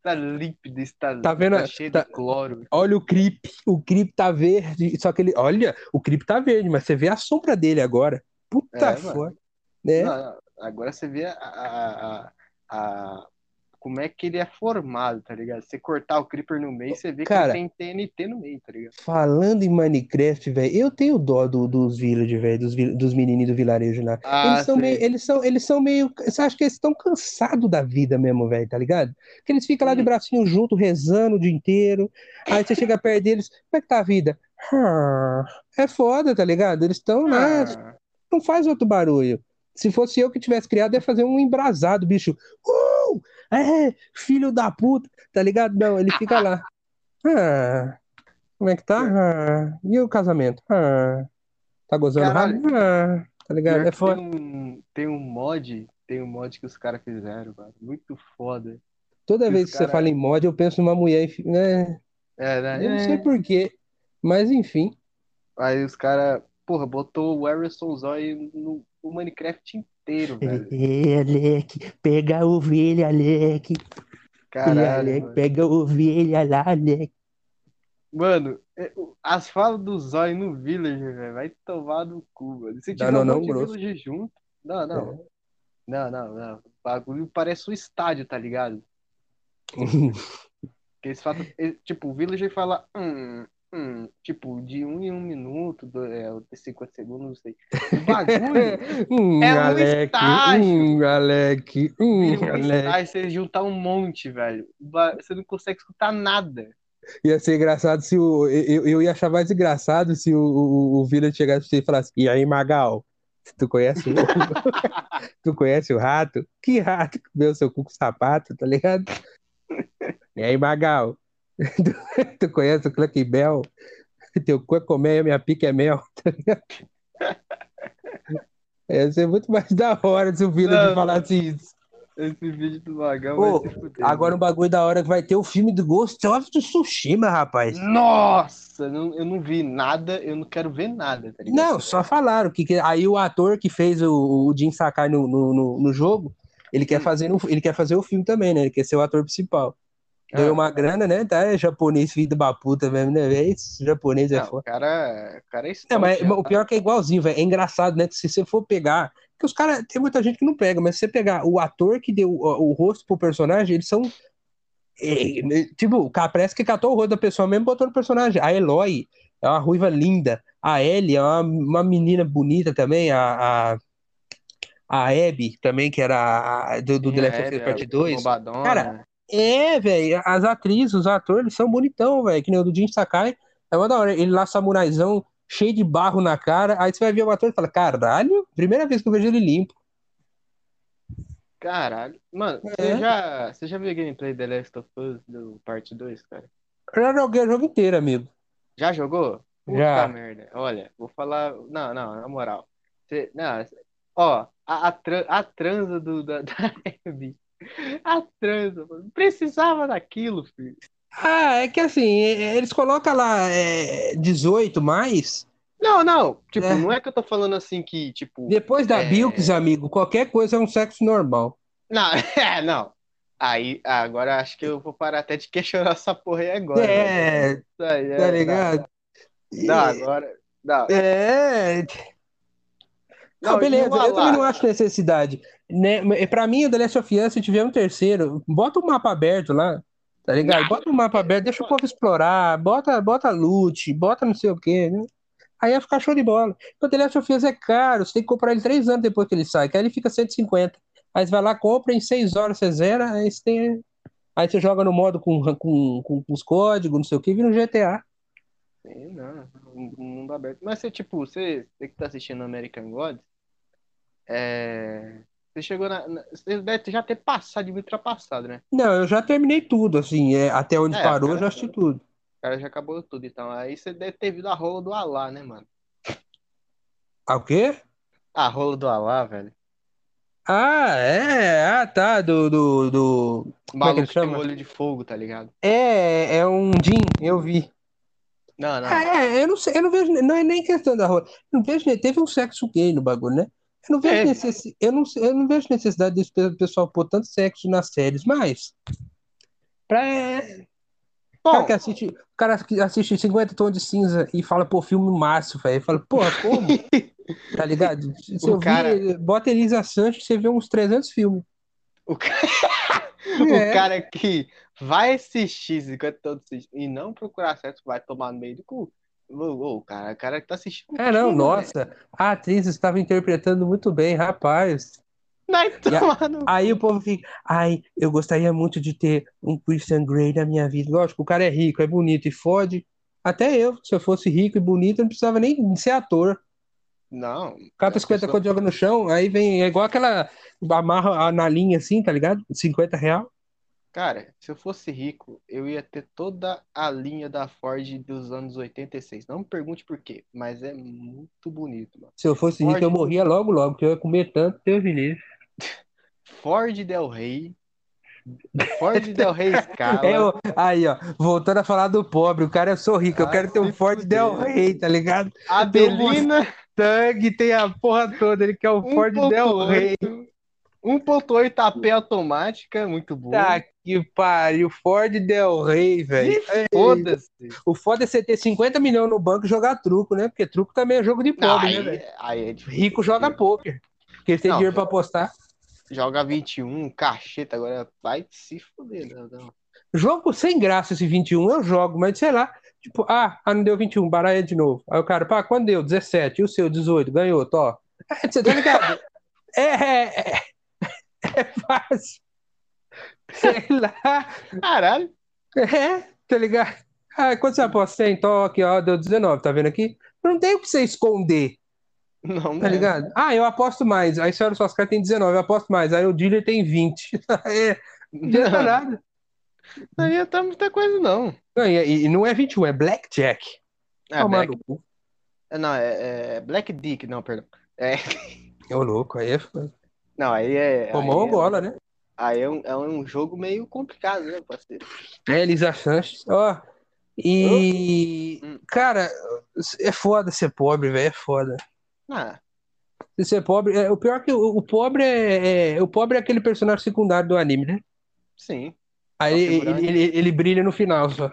S2: Tá límpida, está,
S1: Tá vendo?
S2: tá cheio
S1: Tá-
S2: de cloro.
S1: Olha o creep. O creep tá verde. Só que ele. Olha, o creep tá verde, mas você vê a sombra dele agora. Puta
S2: É,
S1: foda. Né?
S2: Não. Agora você vê a, a, a, a- como é que ele é formado, tá ligado? Você cortar o Creeper no meio, você vê
S1: Cara.
S2: que ele tem TNT no meio, tá ligado?
S1: Falando em Minecraft, velho, eu tenho dó do- dos village, velho, dos, dos menininhos do vilarejo lá.
S2: Ah,
S1: Eles são meio, eles são, eles são meio, você acha que eles estão cansados da vida mesmo, velho, tá ligado? Que eles ficam lá de
S2: Hum.
S1: bracinho junto, rezando o dia inteiro. Aí você chega perto deles, como é que tá a vida? Ah, é foda, tá ligado? Eles estão lá,
S2: Ah,
S1: não faz outro barulho. Se fosse eu que tivesse criado, ia fazer um embrasado, bicho. Uh! É, filho da puta, tá ligado? Não, ele fica lá. Ah, como é que tá? Ah, e o casamento? Ah, tá gozando rápido? Ah, tá ligado? É foda.
S2: tem um, tem um mod, tem um mod que os caras fizeram, mano. Muito foda.
S1: Toda
S2: que
S1: vez que você
S2: cara-
S1: fala em mod, eu penso numa mulher. fi- É,
S2: né?
S1: eu não sei
S2: É.
S1: por quê, mas enfim.
S2: Aí os caras, porra, botou o Harrison Zoe no, no Minecraft inteiro, velho.
S1: É, Alec, pega a ovelha, Alec.
S2: Caralho, mano.
S1: pega a ovelha lá, Alec.
S2: Mano, é, o- as falas do Zóio no Villager, velho, vai tomar no cu, mano. Se tiver
S1: não,
S2: um
S1: não,
S2: monte de
S1: grosso.
S2: Villager junto. Não, não.
S1: É.
S2: Não, não, não. O bagulho parece um estádio, tá ligado? [LAUGHS] Que eles falam, tipo, o Villager fala, hum, hum, tipo, de um em um minuto, do, é, de 50 segundos, não sei. O [LAUGHS] bagulho
S1: Hum,
S2: É um
S1: Alec,
S2: estágio.
S1: hum, Alec, hum,
S2: um
S1: Alec.
S2: estádio, você juntar um monte, velho. Você não consegue escutar nada.
S1: Ia ser engraçado se o. Eu, eu ia achar mais engraçado se o, o, o Vila chegasse pra você e falasse: E aí, Magal? Tu conhece o. [LAUGHS] tu conhece o rato? Que rato que comeu seu cu com sapato, tá ligado? [LAUGHS] E aí, Magal? [LAUGHS] Tu, tu conhece o Clucky Bell? Teu cu é comer, minha pica é mel, tá ligado? [LAUGHS] Ia ser muito mais da hora se o Vila falasse isso.
S2: Esse vídeo do Magão
S1: Ô,
S2: vai se fuder.
S1: Agora um bagulho da hora que vai ter o filme do Ghost of Tsushima, rapaz.
S2: Nossa, não- eu não vi nada, eu não quero ver nada, tá?
S1: Não, só falaram que, que- aí o ator que fez o, o Jin Sakai no, no, no, no jogo, ele quer
S2: Hum.
S1: fazer ele quer fazer o filme também, né? Ele quer ser o ator principal. Ganhou
S2: Ah.
S1: uma grana, né? Tá, é japonês filho da puta mesmo, né, velho? Esse japonês é
S2: Não, o
S1: foda.
S2: cara, o cara é
S1: É, mas
S2: esporte,
S1: o pior é que é igualzinho, velho. É engraçado, né? Se você for pegar. Porque os caras. Tem muita gente que não pega, mas se você pegar o ator que deu o, o rosto pro personagem, eles são. é, né, tipo, o cara parece que catou o rosto da pessoa mesmo e botou no personagem. A Eloy é uma ruiva linda. A Ellie é uma, uma menina bonita também. A, a, a Abby também, que era do, do The Last of Us Part 2.
S2: bombadona.
S1: Cara, É, velho, as atrizes, os atores, eles são bonitão, velho. Que nem o do Jin Sakai. É uma da hora. Ele lá, samuraizão, cheio de barro na cara. Aí você vai ver o ator e fala: caralho, primeira vez que eu vejo ele limpo.
S2: Caralho. Mano,
S1: É.
S2: você já, você já viu a gameplay The Last of Us do parte 2, cara?
S1: Eu já joguei o jogo inteiro, amigo.
S2: Já jogou? Puta
S1: Já.
S2: merda. Olha, vou falar. Não, não, na moral. Você, não, ó, a, a, tran- a transa do, da, [LAUGHS] da Abby. A transa, mano. Precisava daquilo, filho.
S1: Ah, é que assim, é- eles colocam lá é, 18 mais.
S2: Não, não. Tipo,
S1: É.
S2: não é que eu tô falando assim que, tipo.
S1: Depois da
S2: É.
S1: Bilks, amigo, qualquer coisa é um sexo normal.
S2: Não, [LAUGHS] é, não. Aí, agora acho que eu vou parar até de questionar essa porra aí agora.
S1: É,
S2: Isso aí, é,
S1: tá
S2: não,
S1: ligado?
S2: Não, agora. Não.
S1: É. Não,
S2: Não,
S1: beleza,
S2: e o
S1: eu também não acho necessidade. Né? Mas Pra mim, o The Last of Us, se tiver um terceiro, bota o mapa aberto lá, tá ligado? Bota o mapa aberto, deixa o povo explorar, bota, bota loot, bota não sei o quê, né? Aí ia ficar show de bola. O The Last of Us é caro, você tem que comprar ele três anos depois que ele sai, que aí ele fica 150. Aí você vai lá, compra, em seis horas você zera, aí você tem. Aí você joga no modo com, com, com, com os códigos, não sei o que, vira um GTA.
S2: Sim, não, um mundo aberto. Mas você, tipo, você, você que tá assistindo American Gods, é... Você chegou na. Você deve já ter passado de ultrapassado, né?
S1: Não, eu já terminei tudo, assim, é, até onde
S2: É,
S1: parou, eu
S2: cara,
S1: já assisti tudo.
S2: O cara já acabou tudo, então. Aí você deve ter visto a rola do Alá, né, mano?
S1: Ah, o quê?
S2: A rola do Alá, velho.
S1: Ah, é, ah, tá, do, do, do...
S2: O
S1: Como é que
S2: maluco tem um
S1: chama?
S2: olho de fogo, tá ligado?
S1: É, é um Jin, eu vi.
S2: Não, não.
S1: Ah, é, eu não sei, eu não vejo, não é nem questão da rola. Eu não vejo, teve um sexo gay no bagulho, né? Eu não vejo
S2: Teve.
S1: necessidade, eu não, eu não vejo necessidade desse pe- pessoal pôr tanto sexo nas séries, mas pra cara
S2: Bom,
S1: que assiste, o cara que assiste 50 tons de cinza e fala, pô, filme massa, velho. Fala, porra, como? [LAUGHS] Tá ligado? Se
S2: O cara-
S1: vi, bota Elisa Sanches, você vê uns 300 filmes.
S2: o, ca- [LAUGHS]
S1: É.
S2: o cara que vai assistir 50 todos e não procurar sexo vai tomar no meio do cu. O cara, o cara que tá assistindo.
S1: É, não, nossa, a atriz estava interpretando muito bem, rapaz. A- Aí o povo fica, ai, eu gostaria muito de ter um Christian Grey na minha vida. Lógico, o cara é rico, é bonito e fode. Até eu, se eu fosse rico e bonito, eu não precisava nem ser ator.
S2: Não.
S1: Cata
S2: a
S1: 50
S2: pessoa-
S1: conto joga no chão, aí vem, é igual aquela, amarra na linha assim, tá ligado? 50 real.
S2: Cara, se eu fosse rico, eu ia ter toda a linha da Ford dos anos 86. Não me pergunte por quê, mas é muito bonito, mano.
S1: Se eu fosse rico, eu
S2: Ford.
S1: morria logo, logo, porque eu ia comer tanto, Deus me livre. [LAUGHS]
S2: Ford Del Rey. Ford Del Rey Scala. [LAUGHS]
S1: É, ó, aí, ó, voltando a falar do pobre, o cara, eu sou rico, eu quero ter um Ford
S2: fuder.
S1: Del Rey, tá ligado?
S2: A
S1: tem
S2: Belina
S1: Tang, tem a porra toda, ele quer o Ford Del Rey.
S2: 1.8 AP automática, muito bom.
S1: Tá que pariu, Ford Del Rey, velho.
S2: Foda-se.
S1: O foda é você ter 50 milhões no banco e jogar truco, né? Porque truco também é jogo de pobre,
S2: aí,
S1: né, velho?
S2: é.
S1: Rico joga poker. Porque ele tem
S2: Não,
S1: dinheiro pra apostar.
S2: Joga 21, cacheta, agora vai se fuder. Não, não.
S1: Jogo sem graça esse 21, eu jogo, mas sei lá. Tipo, ah, ah, não deu 21, baralha de novo. Aí o cara, pá, quando deu? 17. E o seu, 18, ganhou, tó. É, você tá ligado? [LAUGHS] é, é, é, é fácil. Sei lá.
S2: Caralho.
S1: É, tá ligado? Ah, quando você aposta 100, tó, aqui, ó, deu 19, tá vendo aqui? Não tem o que você esconder,
S2: Não,
S1: tá
S2: né?
S1: ligado? Ah, eu aposto mais. Aí você olha suas cartas, tem 19, eu aposto mais. Aí o dealer tem 20. [LAUGHS] é, não adianta
S2: Não,
S1: nada.
S2: não ia tá muita coisa, não.
S1: Não, e, e não é 21, é blackjack.
S2: É,
S1: Tomar
S2: Black,
S1: cu.
S2: não, é, é Black Dick, não, perdão. É,
S1: Ô, louco, aí é
S2: não, aí é.
S1: Tomou
S2: aí é-
S1: bola, né?
S2: Aí é um, é um jogo meio complicado, né, parceiro?
S1: É, Elisa Sanches. Ó, e.
S2: Hum.
S1: Cara, é foda ser pobre, velho. É foda.
S2: Ah,
S1: Se ser pobre. É, o pior é que o, o pobre é, é- O pobre é aquele personagem secundário do anime, né?
S2: sim.
S1: Aí
S2: Só
S1: ele, ele, ele, ele brilha no final só.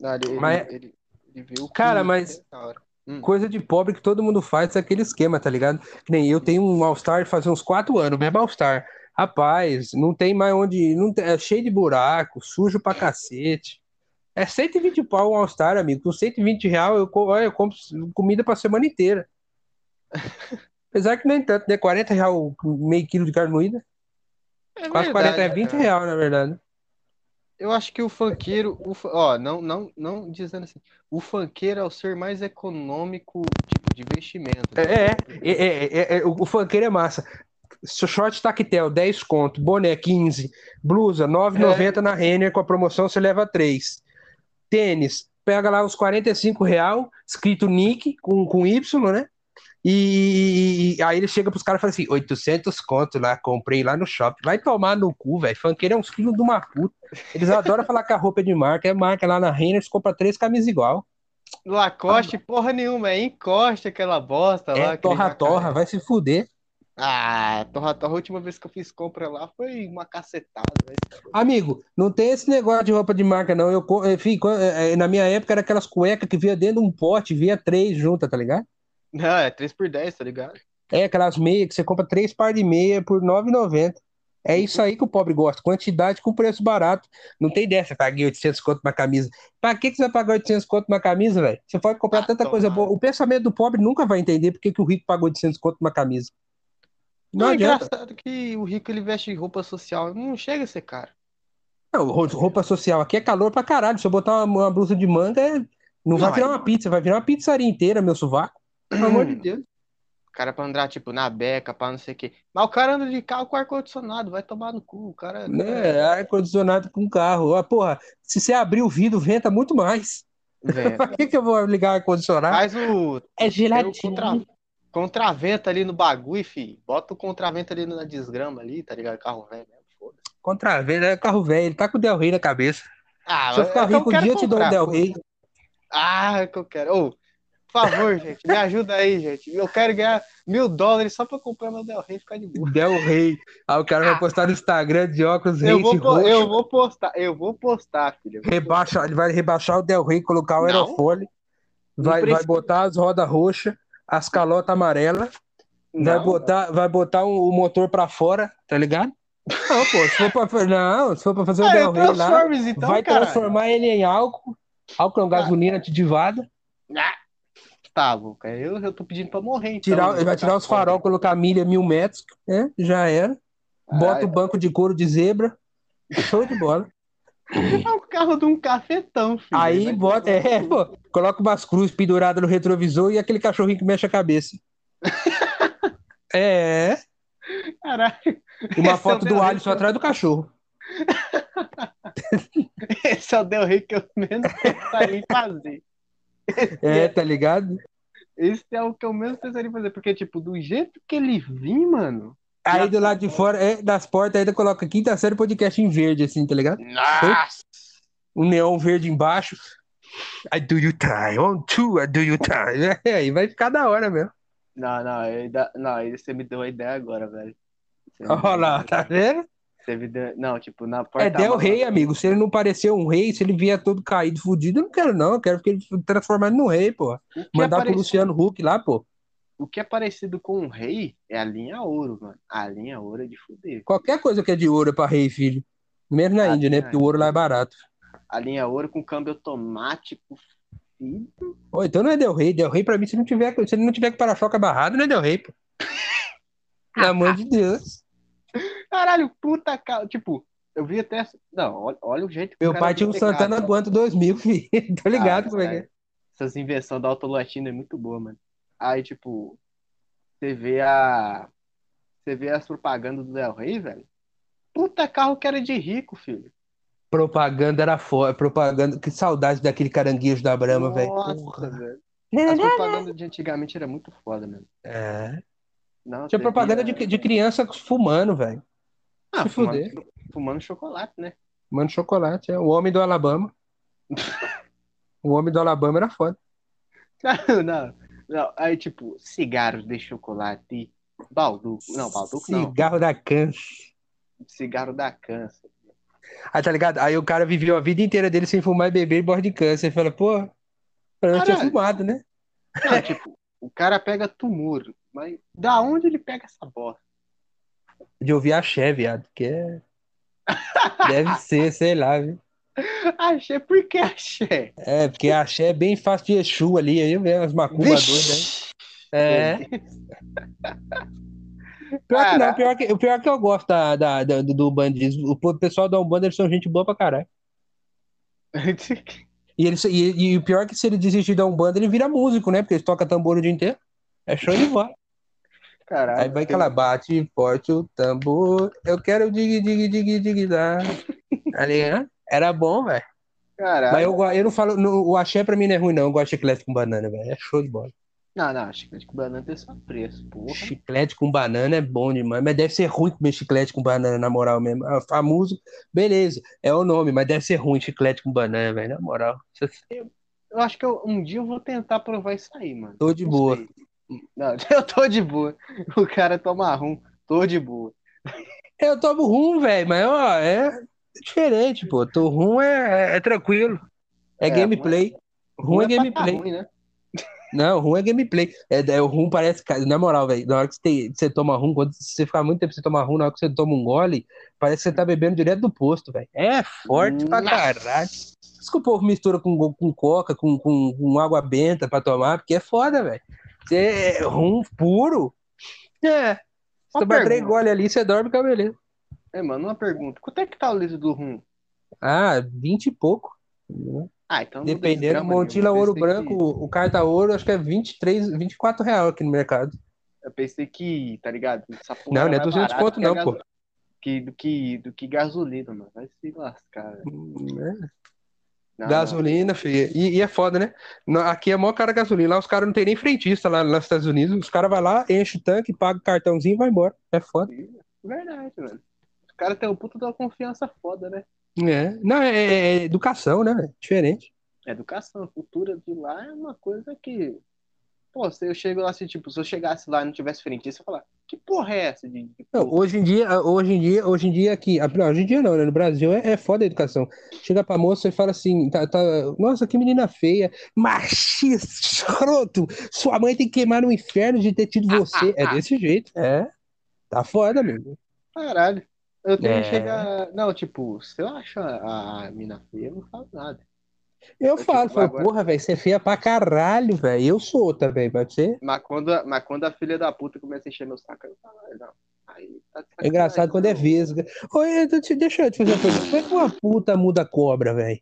S2: Não, ele,
S1: Mas-
S2: ele, viu
S1: Cara, mas-
S2: hora. Hum.
S1: Coisa de pobre que todo mundo faz é aquele esquema, tá ligado? Que nem eu tenho um All-Star faz uns quatro anos, mesmo All-Star. Rapaz, não tem mais onde. Não tem- é cheio de buraco, sujo pra cacete. É 120 pau um All-Star, amigo. Com 120 real eu, eu compro comida pra semana inteira. [LAUGHS] Apesar que nem tanto, né? 40 real meio quilo de carne moída.
S2: É
S1: Quase
S2: verdade,
S1: 40 é 20
S2: cara.
S1: real, na verdade.
S2: Eu acho que o funkeiro, o, ó, não, não, não dizendo assim, o funkeiro é o ser mais econômico, tipo, de investimento. né?
S1: É, é, é, é, é, o, funkeiro é massa. Short tactel, 10 conto, boné 15, blusa 9,90 na Renner, com a promoção você leva 3. Tênis, pega lá os 45 real, escrito Nick, com, com Y, né? E, aí ele chega pros caras e fala assim, 800 conto lá, comprei lá no shopping. Vai tomar no cu, velho. Funkeiro é uns filhos de uma puta. Eles adoram falar que a roupa é de marca, é marca lá na Renner, você compra três camisas igual.
S2: Lacoste, porra nenhuma, é encoste aquela bosta lá.
S1: É
S2: aquele
S1: torra-torra, vai se fuder.
S2: Ah, torra-torra, a última vez que eu fiz compra lá foi uma cacetada, velho.
S1: Amigo, não tem esse negócio de roupa de marca, não. Eu, enfim, eh, eh, na minha época era aquelas cuecas que via dentro de um pote, via três juntas, tá ligado?
S2: Não, é 3 por 10, tá ligado?
S1: É aquelas meias que você compra três par de meia por R$ 9,90. É isso aí que o pobre gosta, quantidade com preço barato. Não tem dessa, paguei 800 conto uma camisa. Pra que, que você vai pagar 800 conto uma camisa, velho? Você pode comprar
S2: Ah,
S1: tanta coisa boa. O pensamento do pobre nunca vai entender por que, o rico pagou 800 conto uma camisa. Não
S2: Não, é engraçado que o rico ele veste roupa social, não chega a ser caro.
S1: Não, ro- roupa social aqui é calor pra caralho. Se eu botar uma, uma blusa de manga, é- não vai
S2: Não,
S1: virar
S2: aí-
S1: uma pizza, vai virar uma pizzaria inteira, meu sovaco. Pelo amor de Deus.
S2: O cara pra andar, tipo, na beca, pra não sei o quê. Mas o cara anda de carro com ar-condicionado, vai tomar no cu. O cara.
S1: Né? Ar-condicionado com carro. Ah, porra, se você abrir o vidro, venta muito mais.
S2: Velho. [LAUGHS]
S1: Pra que, que eu vou ligar ar-condicionado?
S2: Faz o.
S1: É
S2: tem o contra...
S1: geladinho.
S2: contravento ali no bagulho, fi. Bota o contravento ali na desgrama ali, tá ligado? Carro velho mesmo, foda.
S1: Contravenda é carro velho, ele tá com o Del Rey na cabeça.
S2: Ah,
S1: Se eu ficar
S2: é
S1: rico um
S2: quero
S1: dia, eu te dou um
S2: comprar.
S1: Del Rey.
S2: Ah, é que eu quero. Ô, por favor, gente, me ajuda aí, gente. Eu quero ganhar mil dólares só pra comprar meu Del Rey e ficar de boa.
S1: Del Rey. Aí o cara vai postar no Instagram de óculos
S2: Eu vou,
S1: roxo.
S2: eu vou postar, eu vou postar, filho. Vou
S1: Rebaixa, ele vai rebaixar o Del Rey, colocar o
S2: Não.
S1: aerofólio. Vai, vai botar as rodas roxas, as calotas amarelas. Vai
S2: Não,
S1: botar, vai botar o, o motor pra fora, tá ligado? Não, pô, se for pra, não, se for pra fazer o
S2: Ah,
S1: Del
S2: eu
S1: Rey lá,
S2: então,
S1: vai
S2: cara.
S1: transformar ele em álcool. Álcool não, gasolina antidivada.
S2: Tá, Luca, eu, eu tô pedindo pra morrer, então.
S1: Tirar, ele vai tirar os farol, colocar milha mil metros, né? Já era. Bota
S2: Caralho.
S1: o banco de couro de zebra. Show de bola.
S2: É o carro de um cafetão, filho.
S1: Aí bota, é, pô, coloca umas cruzes penduradas no retrovisor e aquele cachorrinho que mexe a cabeça. [LAUGHS] É,
S2: Caralho.
S1: uma
S2: é
S1: foto do
S2: Del Rey
S1: Alisson atrás do cachorro. [LAUGHS]
S2: Esse é o Del Rey que eu menos [LAUGHS] pensaria em fazer.
S1: É, tá ligado?
S2: Esse é o que eu menos pensaria em fazer. Porque, tipo, do jeito que ele vim, mano.
S1: Aí do lado de fora, é, das portas, ainda coloca quinta série podcast em verde, assim, tá ligado?
S2: Nossa!
S1: Um neon verde embaixo. I do you time, one, two, I do you time. [LAUGHS] É, aí vai ficar da hora mesmo.
S2: Não, não, eu ainda- não, aí você me deu a ideia agora, velho.
S1: Olha lá, tá vendo?
S2: Me deu- Não, tipo, na porta.
S1: É Del Rey, amigo. Se ele não parecer um rei, se ele vier todo caído, fudido, eu não quero, não. Eu quero que ele transformar ele num rei, pô.
S2: Que, é
S1: Mandar pro Luciano Huck lá, pô.
S2: o que é parecido com um rei é a linha ouro, mano. A linha ouro é de fuder.
S1: Qualquer coisa que é de ouro é pra rei, filho. Mesmo na
S2: Ah,
S1: Índia, né?
S2: é.
S1: Porque o ouro lá é barato.
S2: A linha ouro com câmbio automático. filho.
S1: Ô, então não é Del Rey. Del Rey, pra mim, se, não tiver, se ele não tiver com para-choque barrado, não é Del Rey, pô. [LAUGHS] Pelo amor de Deus.
S2: Caralho, puta cara. Tipo, eu vi até. Não, olha, olha o jeito que
S1: Meu pai tinha um. Santana Guanto 2000, [LAUGHS] filho. Tô ligado
S2: Ah,
S1: como é que é.
S2: Essas invenções da Autolatina é muito boa, mano. Aí, tipo, você vê a. Você vê as propagandas do Del Rey, velho. Puta carro que era de rico, filho.
S1: Propaganda era foda. Propaganda. Que saudade daquele caranguejo da Brahma, velho.
S2: Nossa,
S1: Porra.
S2: velho. As propagandas de antigamente era muito foda, mesmo.
S1: É.
S2: Não,
S1: Tinha propaganda de, de criança fumando, velho.
S2: Ah,
S1: se
S2: fumando,
S1: fuder.
S2: fumando chocolate, né?
S1: Fumando chocolate. É. O homem do Alabama. [LAUGHS] O homem do Alabama era foda.
S2: Não, não, não. Aí, tipo, cigarros de chocolate, balduco. Não, balduco não.
S1: Cigarro da câncer.
S2: Cigarro da câncer.
S1: Aí tá ligado? Aí o cara viveu a vida inteira dele sem fumar e beber e morre de câncer. Ele fala, pô, eu não tinha fumado, né?
S2: Não, tipo, o cara pega tumor, mas da onde ele pega essa bosta?
S1: De ouvir axé, viado. Que é. Deve ser, sei lá, viu?
S2: Achei porque achei.
S1: É, porque axé é bem fácil de Exu ali. Aí vem as macumbas doidas, né? É. Pior que não, pior que, o pior que eu gosto da, da, da- do, do bandismo. O pessoal da Umbanda, eles são gente boa pra caralho. E, eles, e, e o pior é que se ele desistir da Umbanda, ele vira músico, né? Porque ele toca tambor o dia inteiro. É show de bola.
S2: Caralho.
S1: Aí vai que ela bate forte o tambor. Eu quero dig, dig, dig, dig, dar. Ali, né? Era bom, velho.
S2: Caralho.
S1: Mas eu, eu não falo. no- o axé pra mim não é ruim, não. Eu gosto de chiclete com banana, velho. É show de bola.
S2: Não, não, chiclete com banana tem só preço, porra.
S1: Chiclete com banana é bom demais. Mas deve ser ruim comer chiclete com banana, na moral mesmo. Ah, Famoso, beleza. É o nome, mas deve ser ruim chiclete com banana, velho. Na moral.
S2: Eu acho que eu- um dia eu vou tentar provar isso aí, mano.
S1: Tô de
S2: Não
S1: boa.
S2: sei. Não, [LAUGHS] eu tô de boa. O cara toma rum, tô de boa.
S1: Eu tomo rum, velho, mas ó, é diferente, pô. Tô rum é, é, é tranquilo. É,
S2: É,
S1: gameplay. Rum é
S2: pra tá
S1: gameplay.
S2: ruim, né?
S1: Não, rum é gameplay. É, é, o rum parece. Na moral, velho, na hora que você, tem- você toma rum, quando você ficar muito tempo sem tomar rum, na hora que você toma um gole, parece que você tá bebendo direto do posto, velho. É forte pra
S2: Nossa.
S1: caralho. Por isso que o povo mistura com, com coca, com, com, com água benta pra tomar, porque é foda, velho. Você é rum puro. É. Se
S2: Uma
S1: tomar três goles ali, você dorme com a beleza.
S2: É, mano, uma pergunta. Quanto é que tá o litro do rum?
S1: Ah, 20 e pouco.
S2: Ah, então não
S1: Dependendo, Montila Ouro Branco, o carta ouro, acho que é 23, 24 reais aqui no mercado.
S2: Que, eu pensei que, tá ligado? Essa porra
S1: Não, não é
S2: mais
S1: 200
S2: barato
S1: conto
S2: que
S1: não, pô.
S2: Que, do, que, do que gasolina, mano. Vai se lascar. velho.
S1: Hum, é.
S2: Não,
S1: Gasolina, filho. E, e é foda, né? Aqui é mó cara gasolina. Lá os caras não tem nem frentista lá nos Estados Unidos. Os caras vão lá, enche o tanque, paga o cartãozinho e vai embora. É foda.
S2: Verdade, mano. Os caras têm um puto uma confiança foda, né?
S1: É. Não, é, é educação, né? Diferente.
S2: Educação, cultura de lá é uma coisa que. Pô, se eu chego lá assim, tipo, se eu chegasse lá e não tivesse eu ia falar, que porra é essa de. de
S1: Não, hoje em dia, hoje em dia, hoje em dia aqui, não, hoje em dia não, né? No Brasil é, é foda a educação. Chega pra moça e fala assim, tá, tá, nossa, que menina feia, machista, escroto, sua mãe tem que queimar no inferno de ter tido você. É desse [LAUGHS] jeito, é. Tá foda, amigo.
S2: Caralho. Eu tenho
S1: É.
S2: que chegar. Não, tipo, se eu acho a, a mina feia, eu não falo nada.
S1: Eu,
S2: eu
S1: falo, tipo,
S2: agora...
S1: porra, velho, você é feia pra caralho, velho. Eu sou também, pode ser?
S2: Mas quando, mas quando a filha da puta começa a encher meu saco, eu falo, não.
S1: É engraçado quando é vesga. Oi, deixa eu te fazer uma coisa. Como é que uma puta muda cobra, velho?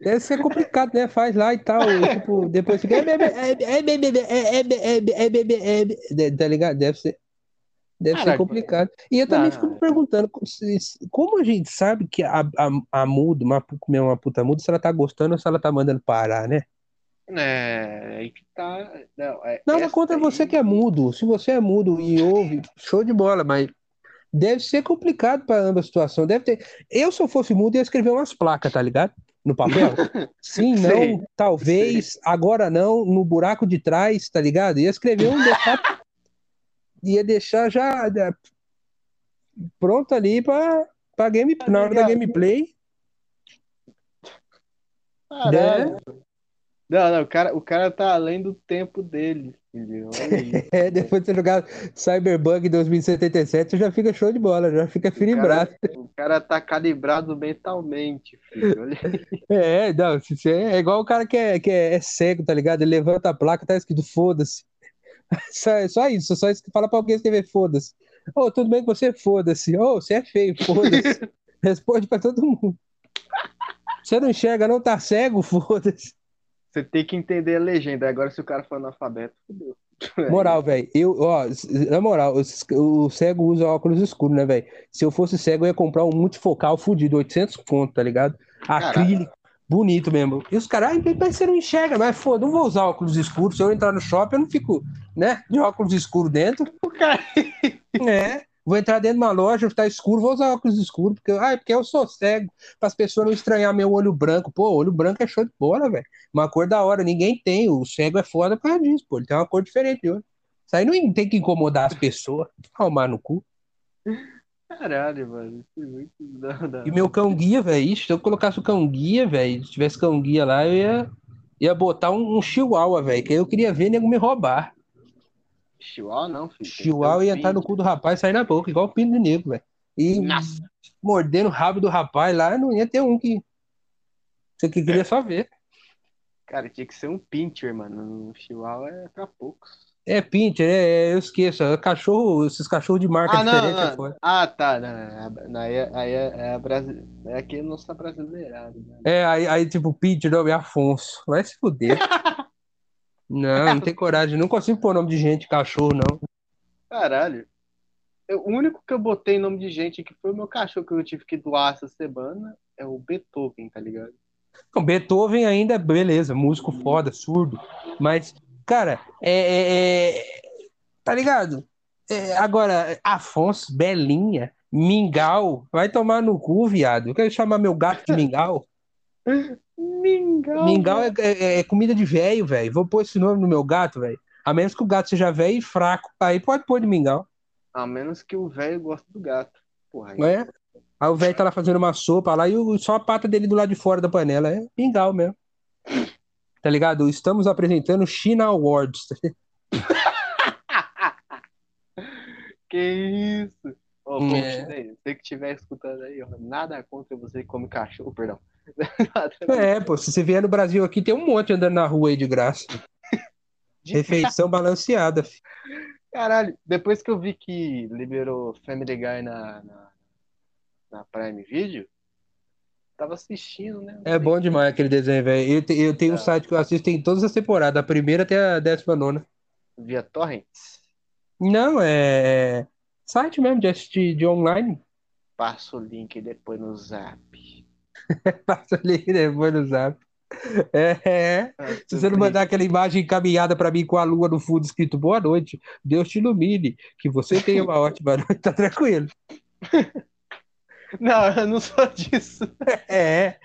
S1: Deve ser complicado, né? Faz lá e tal. Tipo, depois fica. Tá ligado? Deve ser. Deve ser
S2: Caraca.
S1: complicado. E eu também
S2: Não,
S1: fico me perguntando como a gente sabe que a, a, a muda, uma, comer uma puta muda, se ela tá gostando ou se ela tá mandando parar, né?
S2: É, aí que tá. Não, é,
S1: Nada contra
S2: aí-
S1: você que é mudo. Se você é mudo e ouve, show de bola, mas deve ser complicado para ambas situações. Deve ter. Eu, se eu fosse mudo, ia escrever umas placas, tá ligado? No papel. [LAUGHS] Sim, não,
S2: Sei,
S1: talvez, agora não, no buraco de trás, tá ligado? Ia escrever um [LAUGHS] deixar, ia deixar já é, pronto ali para para game, na hora da gameplay.
S2: Caralho. Não, não, o cara, o cara tá além do tempo dele, filho. [LAUGHS]
S1: É, depois de você jogar Cyberbug 2077, você já fica show de bola, já fica filibrado.
S2: O cara tá calibrado mentalmente, filho. Olha aí. [LAUGHS]
S1: É, não, é igual o cara que é, que é, é cego, tá ligado? Ele levanta a placa, tá escrito foda-se. Só, só isso, só isso que fala pra alguém escrever foda-se. Ô, tudo bem com você? Foda-se. Ô, você é feio, foda-se. [LAUGHS] Responde pra todo mundo. Você não enxerga, não tá cego? Foda-se.
S2: Você tem que entender a legenda. Agora, se o cara for analfabeto, fudeu. [LAUGHS]
S1: Moral, velho. Eu, ó, na moral, o, o cego usa óculos escuros, né, velho? Se eu fosse cego, eu ia comprar um multifocal fudido, 800 conto, tá ligado? Acrílico, bonito mesmo. E os caras, ai, mas você não enxerga, mas foda, não vou usar óculos escuros. Se eu entrar no shopping, eu não fico, né, de óculos escuros dentro. [LAUGHS] É. Vou entrar dentro de uma loja, tá escuro, vou usar óculos escuros, porque, ai, porque eu sou cego, para as pessoas não estranhar meu olho branco. Pô, olho branco é show de bola, velho. Uma cor da hora, ninguém tem. O cego é foda por causa disso, pô. Ele tem uma cor diferente de olho. Isso aí não tem que incomodar as pessoas. [LAUGHS] Calmar no cu.
S2: Caralho, mano. Isso é muito. Não, não.
S1: E meu cão guia, velho. Se eu colocasse o cão guia, velho, se tivesse cão guia lá, eu ia, ia botar um, um chihuahua, velho, que aí eu queria ver nego me roubar.
S2: Chihuahua não, filho.
S1: Chihuahua ia entrar no cu do rapaz e sair na boca, igual o pinto de nego, velho. E
S2: Nossa.
S1: mordendo o rabo do rapaz lá, não ia ter um que. Você que queria só ver.
S2: Cara, tinha que ser um pincher, mano. O Chihuahua é pra poucos.
S1: É pincher, é, é, eu esqueço. é cachorro, esses cachorros de marca
S2: Ah, não,
S1: diferente é
S2: não.
S1: foda.
S2: Ah, tá. Não, não, aí é, aí é, é, a brasi... é aqui não está brasileirado. Né?
S1: É, aí, aí tipo, pincher, não, é Afonso. Vai se fuder. [LAUGHS] Não, não tem coragem. Não consigo pôr nome de gente, cachorro, não.
S2: Caralho. Eu- o único que eu botei nome de gente que foi o meu cachorro que eu tive que doar essa semana é o Beethoven, tá ligado?
S1: Não, Beethoven ainda, beleza, músico foda, surdo. Mas, cara, é. é- é- tá ligado? É, agora, Afonso, Belinha, Mingau, vai tomar no cu, viado. Eu quero chamar meu gato de Mingau. [LAUGHS]
S2: Mingau.
S1: Mingau é, é- é comida de velho, velho. Vou pôr esse nome no meu gato, velho. A menos que o gato seja velho e fraco. Aí pode pôr de Mingau.
S2: A menos que o velho goste do gato. Porra, aí-
S1: É. Aí o velho tá lá fazendo uma sopa lá e o- só a pata dele do lado de fora da panela. É Mingau mesmo. Tá ligado? Estamos apresentando China Awards. [LAUGHS]
S2: Que isso? Ô,
S1: É.
S2: Você que estiver escutando aí, ó, nada contra você que come cachorro, perdão.
S1: É, pô, se você vier no Brasil aqui, tem um monte andando na rua aí de graça. [LAUGHS] Refeição balanceada. fi.
S2: Caralho, depois que eu vi que liberou Family Guy na, na, na Prime Video, tava assistindo, né?
S1: É bom demais aquele desenho, velho. Eu, te- eu tenho um
S2: Tá.
S1: site que eu assisto em todas as temporadas, a primeira até a décima nona.
S2: Via Torrents.
S1: Não, é site mesmo de assistir de online.
S2: Passa o link depois no zap. [LAUGHS]
S1: Passa ali depois no zap. É, é. Se você não mandar aquela imagem encaminhada pra mim com a lua no fundo escrito boa noite, Deus te ilumine, que você tenha uma [LAUGHS] ótima noite, tá tranquilo. [LAUGHS] [LAUGHS]
S2: Não, eu não sou disso.
S1: É,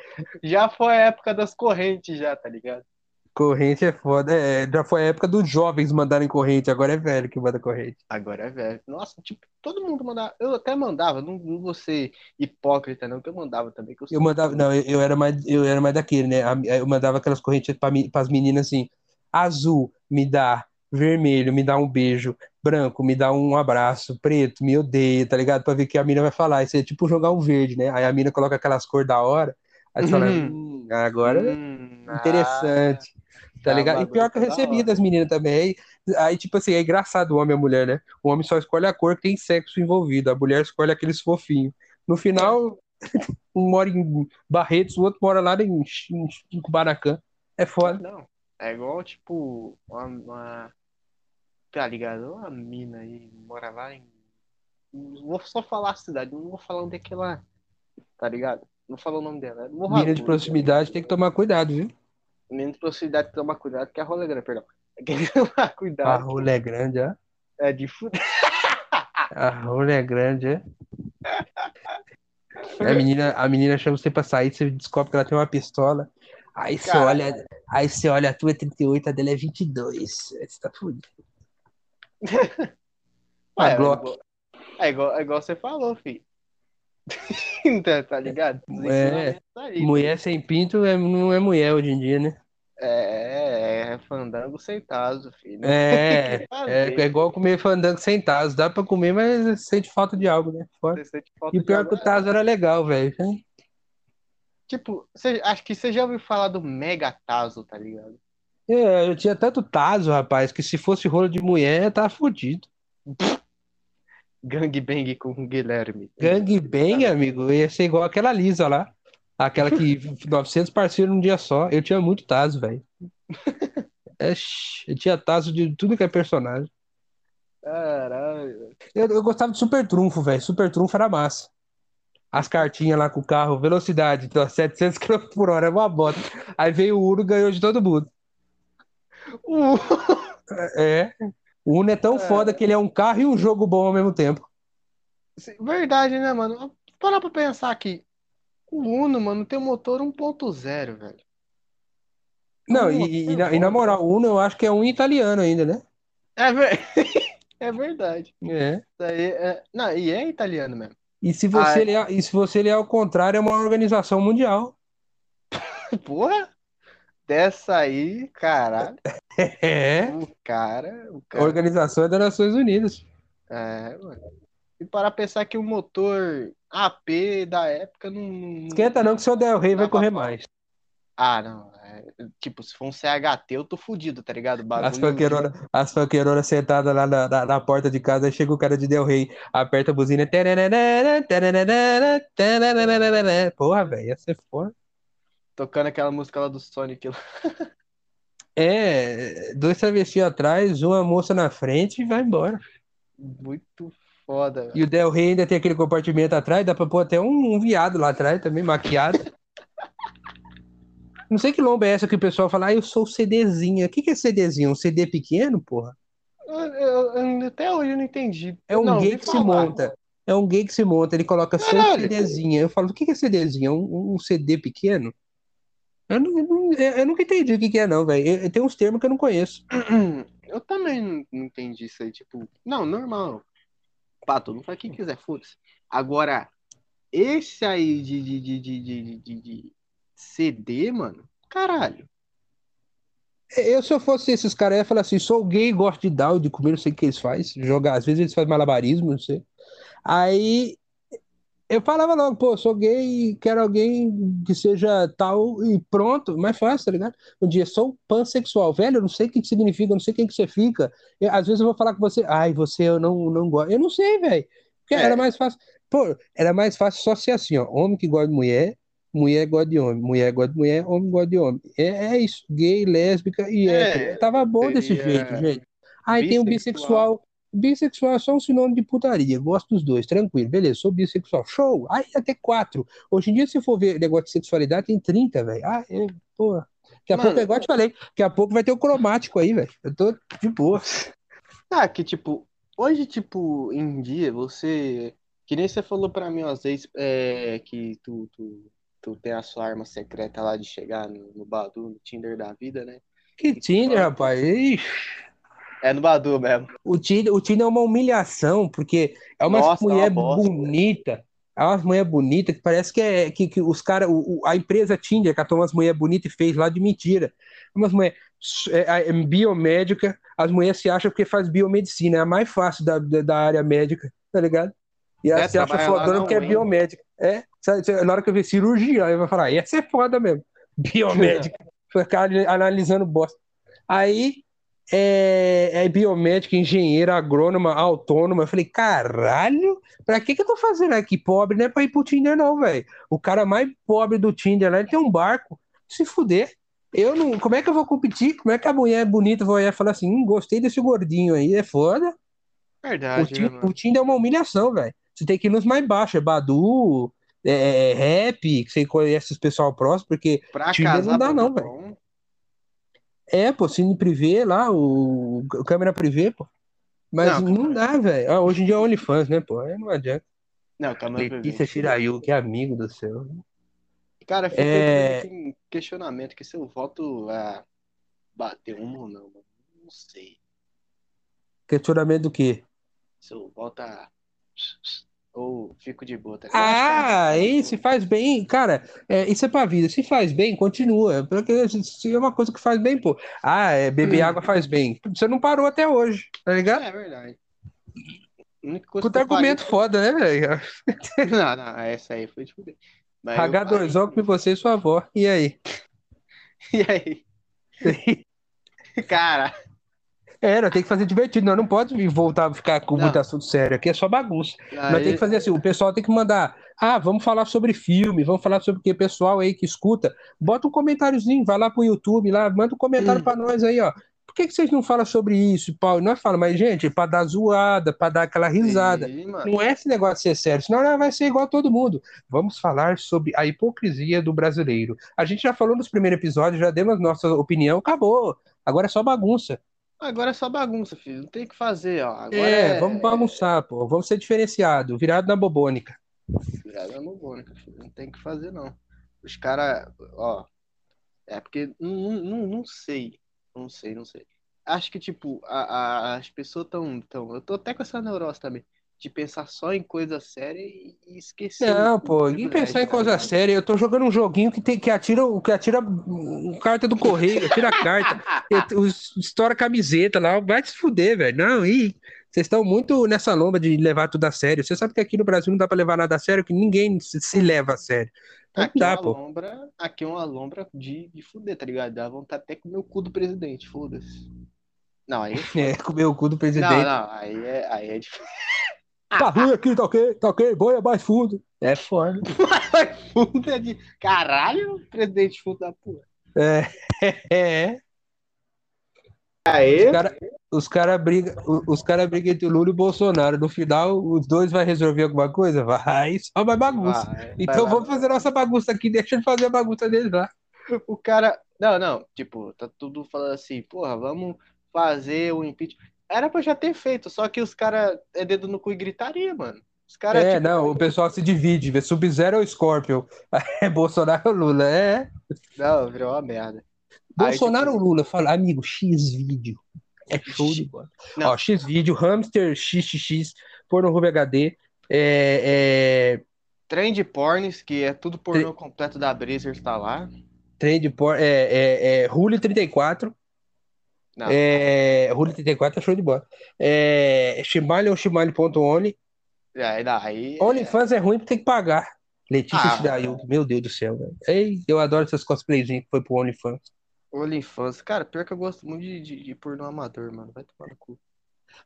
S2: Já foi a época das correntes, já, tá ligado?
S1: corrente é foda. É, já foi a época dos jovens mandarem corrente, agora é velho que manda corrente.
S2: Agora é velho. Nossa, tipo, todo mundo mandava. Eu até mandava, não, não vou ser hipócrita, não, que eu mandava também. Que eu,
S1: Eu mandava, não, eu, era mais, eu era mais daquele, né? Eu mandava aquelas correntes para as meninas assim: azul, me dá, vermelho, me dá um beijo, branco, me dá um abraço, preto, me odeia, tá ligado? Pra ver o que a mina vai falar. Isso é tipo jogar um verde, né? Aí a mina coloca aquelas cores da hora, aí você fala,
S2: Uhum.
S1: hum, agora
S2: Hum,
S1: interessante, tá
S2: tá,
S1: ligado? E pior que eu
S2: tá
S1: recebi das meninas também. Aí, aí, tipo assim, é engraçado o homem e a mulher, né? O homem só escolhe a cor que tem sexo envolvido, a mulher escolhe aqueles fofinhos. No final, [LAUGHS] um mora em Barretos, o outro mora lá em, em, em Kubanacan. É
S2: Ah,
S1: foda.
S2: Não. É igual, tipo, uma, uma- Tá ligado? Uma mina aí, mora lá em. Vou só falar a cidade, não vou falar onde é que ela. Tá ligado? Não falo o nome dela. É
S1: Mina de proximidade tem que tomar cuidado, viu?
S2: Menino de proximidade toma cuidado, que é rolê grande, perdão. [LAUGHS] Tem que tomar
S1: A
S2: cuidado.
S1: rola é grande, ó.
S2: É de fuder. [LAUGHS]
S1: A rola é grande, é. A menina, a menina chama você pra sair, você descobre que ela tem uma pistola. Aí você olha, aí você olha, a tua é 38, a dela é 22. Aí Você tá fudido. [LAUGHS]
S2: É, é, igual, é, igual, é igual você falou, filho. [LAUGHS] Então, tá ligado?
S1: É.
S2: ensinamentos aí,
S1: Mulher sem pinto é, não é mulher hoje em dia, né?
S2: É, é fandango sem taso, filho.
S1: É, [LAUGHS] é, é igual comer fandango sem taso. Dá pra comer, mas sente falta de algo, né? E pior que o taso era legal, velho.
S2: Tipo, acho que você já ouviu falar do Mega Taso, tá ligado?
S1: É, eu tinha tanto taso, rapaz, que se fosse rolo de mulher, tá fudido.
S2: Gangbang com o Guilherme.
S1: Gangbang, amigo, ia ser igual aquela Lisa lá. Aquela que [LAUGHS] 900 parceiros num dia só. Eu tinha muito taso, velho. [LAUGHS] Eu tinha taso de tudo que é personagem.
S2: Caralho.
S1: Eu, eu gostava de Super Trunfo, velho. Super Trunfo era massa. As cartinhas lá com o carro, velocidade, então, [LAUGHS] 700 km por hora, é uma bota. Aí veio o Uno e ganhou de todo mundo.
S2: Uh,
S1: É. O Uno é tão
S2: É.
S1: foda que ele é um carro e um jogo bom ao mesmo tempo.
S2: verdade, né, mano? Parar pra pensar aqui. O Uno, mano, tem um motor 1.0, velho.
S1: Não,
S2: Um
S1: e, e- e na, e na moral, o Uno eu acho que é um italiano ainda, né?
S2: É, ver... [LAUGHS] é verdade.
S1: É.
S2: É... Não, e é italiano mesmo.
S1: E se você
S2: Ah,
S1: ler, e se você ler ao contrário, é uma organização mundial. [LAUGHS]
S2: Porra! Dessa aí, caralho. [LAUGHS]
S1: É.
S2: O cara, o
S1: A
S2: cara.
S1: Organização das Nações Unidas.
S2: É, mano. E para pensar que o motor AP da época não.
S1: Esquenta não que seu Del Rey vai correr
S2: pau.
S1: mais.
S2: Ah, não. é, tipo, se for um CHT, eu tô fudido, tá ligado? O
S1: As
S2: Bagulho.
S1: fanqueironas as fanqueironas sentadas lá na, na, na porta de casa, aí chega o cara de Del Rey, aperta a buzina. tararara, tararara, tararara. Porra, velho, ia ser foda.
S2: Tocando aquela música lá do Sonic. lá. [LAUGHS]
S1: É, dois travestis atrás, uma moça na frente e vai embora.
S2: Muito foda, velho.
S1: E o Del Rey ainda tem aquele compartimento atrás, dá pra pôr até um, um viado lá atrás também, maquiado. [LAUGHS] Não sei que lomba é essa que o pessoal fala, ah, eu sou o CDzinho. O que que é CDzinho? Um CD pequeno, porra?
S2: Eu- eu- eu- até hoje eu não entendi.
S1: É um
S2: Não,
S1: gay que se
S2: falar.
S1: monta. É um gay que se monta, ele coloca só um
S2: Caralho.
S1: CDzinho. Eu falo, o que que é CDzinho? É um, um CD pequeno? Eu, não- eu nunca entendi o que que é, não, velho. Tem uns termos que eu não conheço. [CLEARS THROAT]
S2: Eu também não, entendi isso aí, tipo, não, normal. Pá, todo mundo faz o que quiser, foda-se. Agora, esse aí de, de, de, de, de, de- CD, mano, caralho.
S1: Eu, se eu fosse esses caras, ia falar assim: sou gay, gosto de dar, de comer, não sei o que eles fazem. Jogar, às vezes eles fazem malabarismo, não sei. Aí eu falava logo, pô, sou gay e quero alguém que seja tal e pronto, mais fácil, tá ligado? Um dia, sou pansexual, velho, eu não sei o que que significa, eu não sei quem que você fica. Eu, às vezes eu vou falar com você, ai, você eu não, não gosto. Eu não sei, velho. Porque
S2: É.
S1: era mais fácil. Pô, era mais fácil só ser assim, ó. Homem que gosta de mulher, mulher gosta de homem, mulher gosta de mulher, homem gosta de homem. É, é isso, gay, lésbica e
S2: É,
S1: hétero. Tava bom desse jeito, gente. Aí tem o
S2: bissexual.
S1: Bissexual. É só um sinônimo de putaria. Gosto dos dois, tranquilo. Beleza, sou bissexual. Show! Aí até quatro. Hoje em dia, se for ver negócio de sexualidade, tem 30, velho. Ah, é, pô. Daqui a
S2: Mano.
S1: pouco, igual eu te falei, daqui a pouco vai ter o cromático aí, velho. Eu tô de boa.
S2: Ah, que tipo, hoje, tipo, em dia, você. Que nem você falou pra mim às vezes é, que tu, tu, tu tem a sua arma secreta lá de chegar no, no Badu, no Tinder da vida, né?
S1: Que Tinder, rapaz. Ixi.
S2: É no Badu mesmo.
S1: O Tinder, o Tinder é uma humilhação, porque é uma
S2: Nossa, é uma
S1: mulher bonita. É uma mulher bonita que parece que é que, que os caras, a empresa Tinder catou umas mulheres bonitas e fez lá de mentira. Umas mulheres é, é, biomédica, as mulheres se acham porque faz biomedicina, é a mais fácil da, da, da área médica, tá ligado? E ela
S2: É,
S1: se acha fodona
S2: na
S1: porque é biomédica. É, na hora que eu ver cirurgião, eu vou falar, essa é foda mesmo. [LAUGHS] Biomédica. Ficar analisando bosta. Aí é, é biomédica, engenheira, agrônoma, autônoma. Eu falei, caralho, pra que que eu tô fazendo aqui? Pobre não é pra ir pro Tinder, não, velho. O cara mais pobre do Tinder lá, ele tem um barco. Se fuder. Eu não. Como é que eu vou competir? Como é que a mulher bonita vai olhar e falar assim, hum, gostei desse gordinho aí? É foda. O,
S2: Verdade,
S1: Ti-
S2: né,
S1: o? Tinder é uma humilhação, velho. Você tem que ir nos mais baixos, é Badu, é, é Rap, que você conhece os pessoal próximo, porque
S2: Pra
S1: Tinder
S2: casar,
S1: não dá, não,
S2: bom.
S1: É, pô, cine privê lá, o, o câmera privê, pô. Mas
S2: Não,
S1: não, dá, velho. Ah, hoje em dia é OnlyFans, né, pô? Aí não adianta.
S2: Não, calma aí,
S1: Letícia Shirayu, que amigo do céu.
S2: Cara, fica
S1: É.
S2: aqui questionamento que se eu voto a bater uma ou não, mano. Não sei.
S1: Questionamento do quê?
S2: Se eu voto a. Ou fico de boa, tá que
S1: Ah,
S2: é-
S1: e se faz bem, cara, é, isso é pra vida. Se faz bem, continua. Porque se é uma coisa que faz bem, pô. Ah, é, beber
S2: Hum.
S1: água faz bem. Você não parou até hoje, tá ligado?
S2: É verdade.
S1: Puta
S2: que
S1: argumento foda, né, velho? [LAUGHS]
S2: Não, não, essa aí foi de fuder. Mas eu
S1: H2O
S2: faria-
S1: com você e sua avó. E aí? [LAUGHS]
S2: E aí? [LAUGHS] Cara,
S1: Era, tem que fazer divertido. Nós não pode voltar a ficar com
S2: Não.
S1: muito assunto sério. Aqui é só bagunça. Nós
S2: aí,
S1: tem que fazer assim, o pessoal tem que mandar, ah, vamos falar sobre filme, vamos falar sobre o que pessoal aí que escuta, bota um comentáriozinho, vai lá pro YouTube lá, manda um comentário
S2: Hum.
S1: pra nós aí, ó. Por que que vocês não falam sobre isso, Paulo? Nós falamos, mas gente, é pra dar zoada, pra dar aquela risada.
S2: Sim.
S1: Não é esse negócio de ser sério, senão nós vai ser igual a todo mundo. Vamos falar sobre a hipocrisia do brasileiro. A gente já falou nos primeiros episódios, já demos nossa opinião, acabou. Agora é só bagunça.
S2: Agora é só bagunça, filho. Não tem o que fazer, ó. Agora
S1: é, vamos bagunçar, pô. Vamos ser diferenciado, virado na bobônica.
S2: Virada bobônica, filho. Não tem o que fazer, não. Os caras, ó. É porque não, não, não sei. Não sei, não sei. Acho que, tipo, a, a- as pessoas tão, tão. Eu tô até com essa neurose também. De pensar só em coisa séria e, e esquecer.
S1: Não,
S2: o-
S1: pô,
S2: o
S1: e
S2: privilégio,
S1: pensar em coisa
S2: ligado?
S1: séria. Eu tô jogando um joguinho que, tem, que atira, que atira hum, carta do correio, atira carta, [LAUGHS] e- os- estoura camiseta lá, vai se fuder, velho. Não, e vocês estão muito nessa lomba de levar tudo a sério. Você sabe que aqui no Brasil não dá pra levar nada a sério, que ninguém se, se leva a sério. Então não
S2: Aqui é
S1: dá,
S2: uma
S1: pô.
S2: lombra, aqui é uma lombra de, de fuder, tá ligado? Dá vontade até com o meu cu do presidente, foda-se. Não, aí é. [LAUGHS]
S1: É, comer o cu do
S2: Não,
S1: presidente.
S2: não, aí é, aí é difícil. [LAUGHS]
S1: Tá ruim aqui, tá ok, tá ok, boia mais fundo. É foda. [LAUGHS]
S2: Fundo é de. Caralho, presidente fundo da porra.
S1: É, é.
S2: Aê?
S1: Os caras os cara brigam os cara briga entre o Lula e o Bolsonaro. No final, os dois vai resolver alguma coisa? Vai, só vai bagunça.
S2: Vai,
S1: Então
S2: vai,
S1: vamos
S2: vai.
S1: fazer nossa bagunça aqui, deixa ele fazer a bagunça dele lá.
S2: O cara. Não, não, tipo, tá tudo falando assim, porra, vamos fazer o impeachment. Era pra já ter feito, só que os caras é dedo no cu e gritaria, mano. Os caras,
S1: É,
S2: tipo,
S1: não, o pessoal se divide, vê Sub-Zero ou Scorpion. [LAUGHS] É Bolsonaro ou Lula, é.
S2: Não, virou uma merda.
S1: Bolsonaro
S2: tipo,
S1: ou Lula? Fala, amigo, X vídeo. É show de bola. Ó, X vídeo, hamster XXX, porno Ruby HD, é, é,
S2: Trend porns, que é tudo pornô completo da Brazers, tá lá.
S1: trend por, é, é, é, Rule 34.
S2: Não.
S1: É, Rule 34 é show de bola. É, Shimali ou Shimali.only.
S2: Aí, daí.
S1: OnlyFans é ruim porque tem que pagar. Letícia
S2: Ah.
S1: Shidailton, meu Deus do céu, velho. Ei, eu adoro essas cosplayzinhas que foi pro OnlyFans.
S2: OnlyFans. Cara, pior que eu gosto muito de, de, de pornô amador, mano. Vai tomar no cu.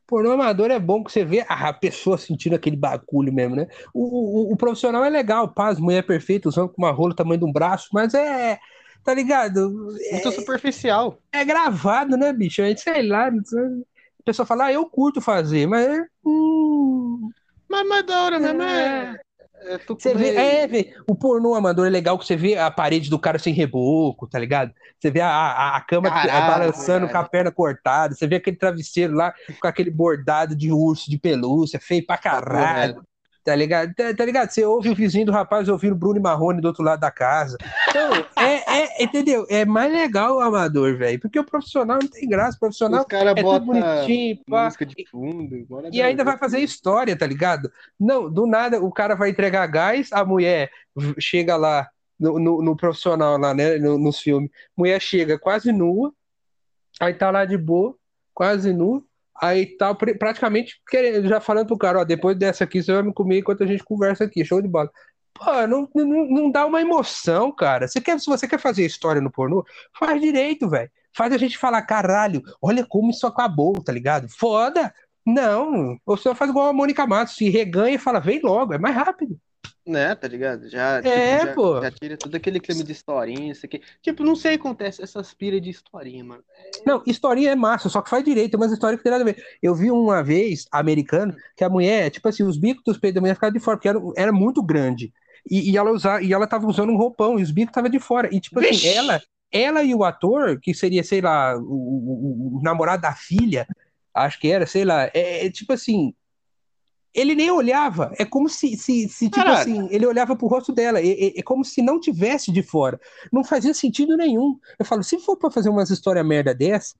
S1: Pornô amador é bom que você vê a pessoa sentindo aquele bagulho mesmo, né? O, o, o profissional é legal, paz, mulher perfeita, usando com uma rola tamanho de um braço, mas é. Tá ligado?
S2: Muito superficial.
S1: É gravado, né, bicho? A gente sei lá. A pessoa fala, ah, eu curto fazer, mas. hum,
S2: Mas, mas da hora mesmo é. é tu
S1: Você vê, é, vê, o pornô amador é legal que você vê a parede do cara sem reboco, tá ligado? Você vê a, a, a cama
S2: Caralho,
S1: balançando
S2: verdade.
S1: com a perna cortada, você vê aquele travesseiro lá com aquele bordado de urso, de pelúcia, feio pra caralho, tá ligado? Tá, tá ligado? Você ouve o vizinho do rapaz ouvindo Bruno e Marrone do outro lado da casa. Então, é, é, entendeu? É mais legal o amador, velho, porque o profissional não tem graça, o profissional
S2: Os caras
S1: é tudo
S2: botam
S1: bonitinho, pá.
S2: música de fundo.
S1: E ainda vai fazer história, tá ligado? Não, do nada o cara vai entregar gás, a mulher chega lá no, no, no profissional lá, né? no- nos filmes. Mulher chega quase nua, aí tá lá de boa, quase nua, aí tá praticamente querendo, já falando pro cara, ó, depois dessa aqui você vai me comer enquanto a gente conversa aqui, show de bola. Pô, não, não, não dá uma emoção, cara. Você quer, se você quer fazer história no pornô, faz direito, velho. Faz a gente falar, caralho, olha como isso acabou, tá ligado? Foda! Não, ou você faz igual a Mônica Matos, se reganha e fala, vem logo, é mais rápido.
S2: Né, tá ligado? Já,
S1: É,
S2: tipo, já,
S1: pô.
S2: já tira todo aquele clima de historinha, isso aqui. Tipo, não sei o que acontece, essas piras de historinha, mano.
S1: Não, historinha é massa, só que faz direito, mas história que tem nada a ver. Eu vi uma vez, americana, que a mulher, tipo assim, os bicos dos peitos da mulher ficavam de fora, porque era, era muito grande. E, e ela usava, e ela tava usando um roupão, e os bicos estavam de fora. E, tipo assim,
S2: Vixe!
S1: ela, ela e o ator, que seria, sei lá, o, o- o namorado da filha, acho que era, sei lá, é, é tipo assim. Ele nem olhava, é como se, se, se tipo
S2: Caralho.
S1: assim, ele olhava pro rosto dela, é, é- é como se não tivesse de fora. Não fazia sentido nenhum. Eu falo, se for pra fazer umas histórias merda dessa,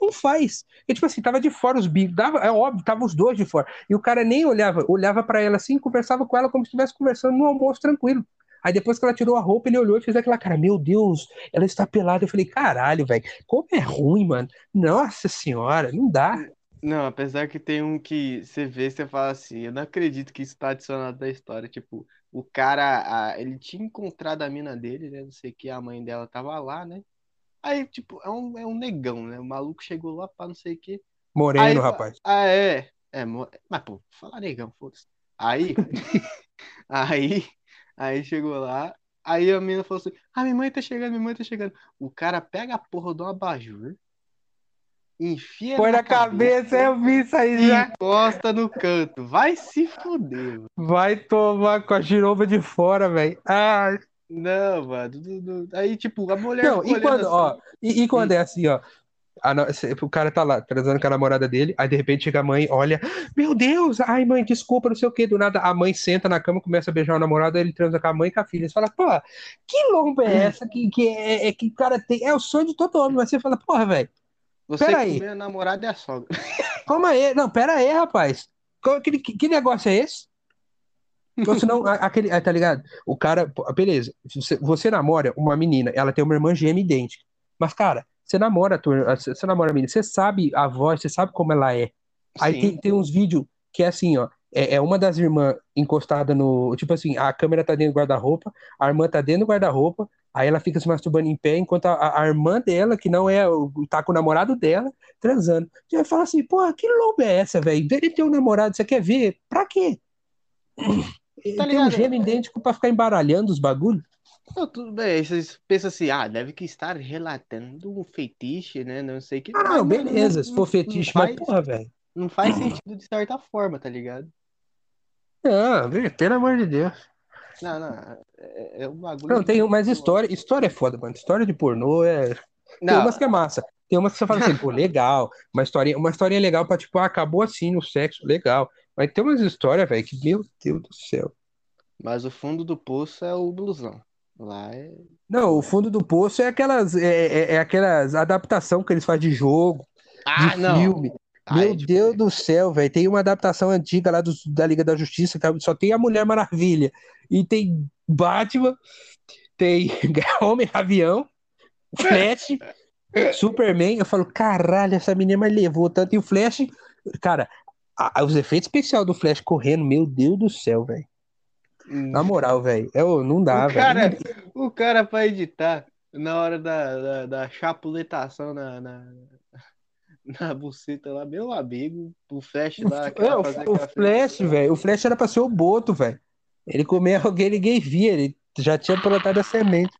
S1: não faz. E, tipo assim, tava de fora os bicos, dava, é óbvio, tava os dois de fora. E o cara nem olhava, olhava pra ela assim, conversava com ela como se estivesse conversando no almoço tranquilo. Aí depois que ela tirou a roupa, ele olhou e fez aquela cara, meu Deus, ela está pelada. Eu falei, caralho, velho, como é ruim, mano. Nossa senhora, não dá.
S2: Não, apesar que tem um que você vê, você fala assim, eu não acredito que isso tá adicionado da história. Tipo, o cara, a- ele tinha encontrado a mina dele, né? Não sei o que, a mãe dela tava lá, né? Aí, tipo, é um, é um negão, né? O maluco chegou lá pra não sei o que.
S1: Moreno,
S2: Aí,
S1: rapaz.
S2: Ah, é. É, mo- mas, pô, fala negão, foda-se. Aí, [LAUGHS] aí, aí chegou lá, aí a menina falou assim: Ah, minha mãe tá chegando, minha mãe tá chegando. O cara pega a porra do abajur, enfia
S1: Põe na cabeça, eu vi isso aí já.
S2: encosta no canto. Vai se fuder, mano.
S1: Vai tomar com a giromba de fora, velho. Ai,
S2: Não, mano. Aí, tipo, a mulher
S1: Não, e quando,
S2: olhando
S1: ó,
S2: assim.
S1: e, e quando é assim, ó, no- o cara tá lá transando com a namorada dele, aí de repente chega a mãe, olha, meu Deus, ai mãe, desculpa, não sei o que, do nada a mãe senta na cama, começa a beijar o namorado, aí ele transa com a mãe e com a filha, você fala, pô, que lomba é essa que, que, é, é que o cara tem, é o sonho de todo homem, mas você fala, porra, velho,
S2: Você
S1: pera aí.
S2: comer a namorada é a sogra. [LAUGHS]
S1: calma aí, não, pera aí, rapaz, que, que, que negócio é esse? Ou senão, aquele, ah, tá ligado? O cara, beleza, você, você namora uma menina, ela tem uma irmã gêmea idêntica. Mas, cara, você namora tua, você namora a menina, você sabe a voz, você sabe como ela é. Aí tem, tem uns vídeos que é assim, ó. É, é uma das irmãs encostada no. Tipo assim, a câmera tá dentro do guarda-roupa, a irmã tá dentro do guarda-roupa, aí ela fica se masturbando em pé, enquanto a, a irmã dela, que não é. o- tá com o namorado dela, transando. Você vai falar assim, pô, que lobo é essa, velho? Ele tem um namorado, você quer ver? Pra quê?
S2: Tá
S1: tem um gêmeo idêntico pra ficar embaralhando os bagulhos?
S2: Não, tudo bem. Vocês pensam assim, ah, deve que estar relatando um fetiche, né? Não sei o que.
S1: Ah, não, beleza, se for fetiche, mas
S2: faz,
S1: porra, velho.
S2: não faz sentido de certa forma, tá ligado?
S1: Não, pelo amor de Deus.
S2: Não, não. É, é um bagulho.
S1: Não, tem, mas história, história é foda, mano. História de pornô é. Tem
S2: Não,
S1: umas que é massa. Tem umas que você fala assim, pô, [LAUGHS] legal. Uma historinha, uma historinha legal pra, tipo, ah, acabou assim no sexo, legal. Mas tem umas histórias, velho, que, meu Deus do céu.
S2: mas o fundo do poço é o blusão. Lá é.
S1: Não, o fundo do poço é aquelas, é, é, é aquelas adaptação que eles fazem de jogo,
S2: Ah,
S1: de
S2: não.
S1: filme. Meu
S2: tipo,
S1: Deus do céu, velho. Tem uma adaptação antiga lá dos- da Liga da Justiça, que só tem a Mulher Maravilha. E tem Batman, tem [LAUGHS] Homem-Avião, Flash, [LAUGHS] Superman. Eu falo, caralho, essa menina mas levou tanto. E o Flash, cara, a- os efeitos especiais do Flash correndo, meu Deus do céu, velho. Na moral, velho. É, não dá, velho.
S2: o cara pra editar na hora da, da, da chapuletação na, na, [LAUGHS] na buceta lá, meu amigo, o Flash lá.
S1: É, o, o Flash,
S2: cena.
S1: velho. O Flash era pra ser o Boto, velho. Ele comia [LAUGHS] alguém, ninguém via. Ele já tinha plantado a semente.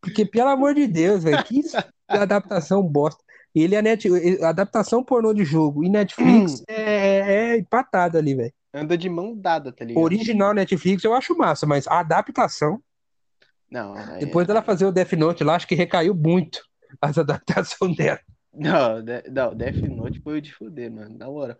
S1: Porque, pelo amor de Deus, velho, que adaptação bosta. Ele é net, a adaptação pornô de jogo e Netflix é, é empatado ali, velho.
S2: Anda de mão dada, tá ligado?
S1: Original Netflix eu acho massa, mas a adaptação,
S2: Não, é-
S1: depois dela fazer o Death Note lá, acho que recaiu muito as [LAUGHS] adaptações dela.
S2: Não, de- não, Death Note foi de fuder, mano. Na hora.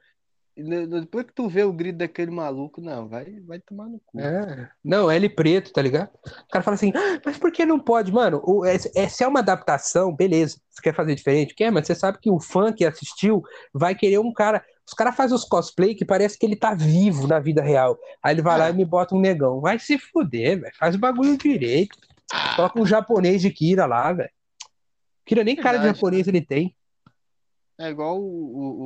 S2: Depois que tu vê o grito daquele maluco, não, vai, vai tomar no cu.
S1: É. Não, L preto, tá ligado? O cara fala assim, "Ah, mas por que não pode? Mano, o, é, é- se é uma adaptação, beleza. Você quer fazer diferente? Quer, mas você sabe que o fã que assistiu vai querer um cara. Os caras fazem os cosplay que parece que ele tá vivo na vida real. Aí ele vai lá e me bota um negão. Vai se fuder, velho. Faz o bagulho direito. Coloca um japonês de Kira lá, velho. Kira nem cara de
S2: Verdade.
S1: japonês ele tem.
S2: É igual o, o,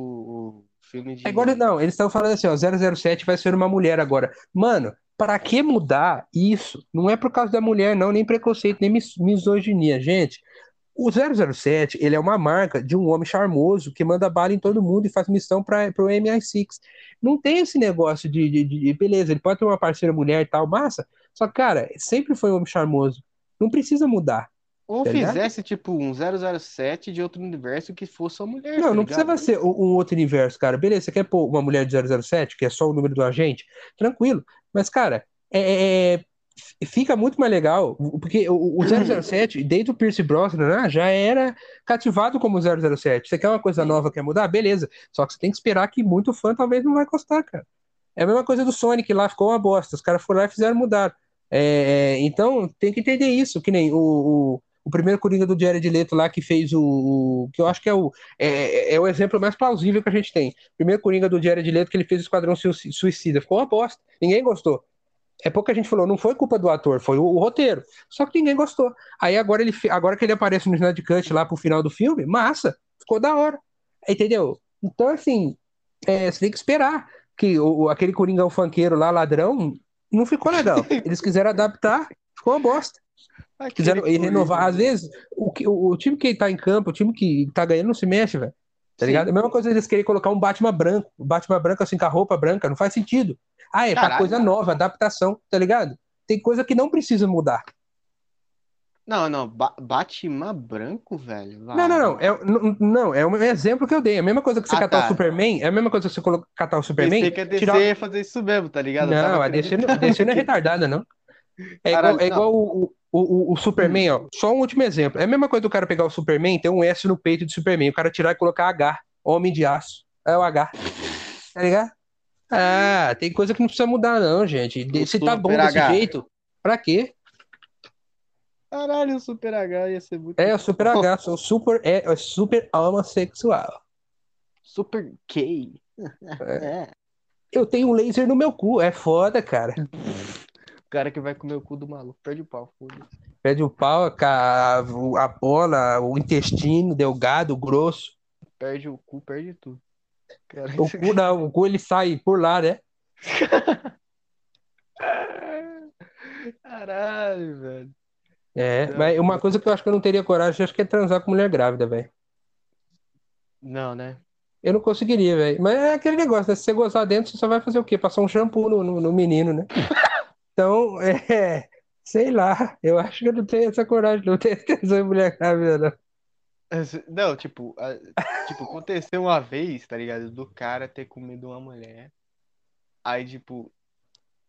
S2: o- filme de.
S1: Agora não, eles estão falando assim, ó, 007 vai ser uma mulher agora. Mano, para que mudar isso? Não é por causa da mulher, não, nem preconceito, nem mis- misoginia, gente. O 007, ele é uma marca de um homem charmoso que manda bala em todo mundo e faz missão para o MI6. Não tem esse negócio de, de, de- beleza, ele pode ter uma parceira mulher e tal, massa. Só que, cara, sempre foi um homem charmoso. Não precisa mudar.
S2: Ou
S1: tá ligado?
S2: fizesse, tipo, um 007 de outro universo que fosse uma mulher.
S1: Não,
S2: tá
S1: não
S2: ligado?
S1: precisava ser um outro universo, cara. Beleza, você quer pôr uma mulher de 007, que é só o número do agente? Tranquilo. Mas, cara, é, é- fica muito mais legal, porque o, o 007, [LAUGHS] desde o Pierce Brosnan, né, já era cativado como 007. Você quer uma coisa nova, quer mudar? Beleza. Só que você tem que esperar que muito fã talvez não vai gostar, cara. É a mesma coisa do Sonic lá, ficou uma bosta. Os caras foram lá e fizeram mudar. É, é, então, tem que entender isso, que nem o, o, o primeiro Coringa do Jared Leto lá que fez o, o- que eu acho que é o é, é o exemplo mais plausível que a gente tem. Primeiro Coringa do Jared Leto que ele fez o Esquadrão Sui- Suicida, ficou uma bosta. Ninguém gostou. É pouca gente falou, não foi culpa do ator, foi o, o roteiro. Só que ninguém gostou. Aí agora ele agora que ele aparece no Snyder Cut lá pro final do filme, massa, ficou da hora. Entendeu? Então assim, é, você tem que esperar que o, o- aquele Coringão funkeiro lá, ladrão, não ficou legal. Eles quiseram adaptar, ficou uma bosta.
S2: Aquele
S1: Quiseram e renovar. Às vezes, o, que- o, o time que tá em campo, o time que tá ganhando, não se mexe, velho. Tá
S2: Sim.
S1: ligado? É a mesma coisa eles querem colocar um Batman branco. O Batman branco, assim, com a roupa branca, não faz sentido. Ah, é pra
S2: Caralho.
S1: coisa nova, adaptação, tá ligado? Tem coisa que não precisa mudar.
S2: Não, não, ba Batman branco, velho.
S1: Não, não, não. É, não, é um exemplo que eu dei. É a mesma coisa que você
S2: Ah,
S1: catar
S2: tá.
S1: o Superman, é a mesma coisa que você catar o Superman.
S2: Pensei que a DC
S1: tirar-
S2: fazer isso mesmo, tá ligado?
S1: Não, a DC, não- a
S2: acreditando
S1: DC não é retardada, não. É
S2: Caralho,
S1: igual, é
S2: não.
S1: igual o, o, o, o Superman, ó. Só um último exemplo. É a mesma coisa do cara pegar o Superman ter um S no peito do Superman. O cara tirar e colocar H. Homem de aço. É o H. Tá ligado? Ah, tem coisa que não precisa mudar, não, gente.
S2: O
S1: Se tá bom desse
S2: H.
S1: jeito, pra quê?
S2: Caralho, o Super H ia ser muito.
S1: É o Super H. Sou super, é, é super homossexual.
S2: Super K. [LAUGHS] É.
S1: Eu tenho um laser no meu cu. É foda, cara. [LAUGHS]
S2: O cara que vai comer o cu do maluco, perde o pau, foda-se.
S1: Pede o pau, a, a bola, o intestino delgado, grosso.
S2: Perde o cu, perde tudo. Cara,
S1: O cu não, o cu ele sai por lá, né? [LAUGHS]
S2: Caralho, velho.
S1: É,
S2: Não.
S1: mas uma coisa que eu acho que eu não teria coragem, acho que é transar com mulher grávida, velho.
S2: Não, né?
S1: Eu não conseguiria, velho. Mas é aquele negócio, né? Se você gozar dentro, você só vai fazer o quê? Passar um shampoo no, no, no menino, né? [LAUGHS] Então, é. Sei lá. Eu acho que eu não tenho essa coragem, não tenho tesão em mulher grávida, não.
S2: Não, tipo, a- tipo, aconteceu uma vez, tá ligado? Do cara ter comido uma mulher. Aí, tipo,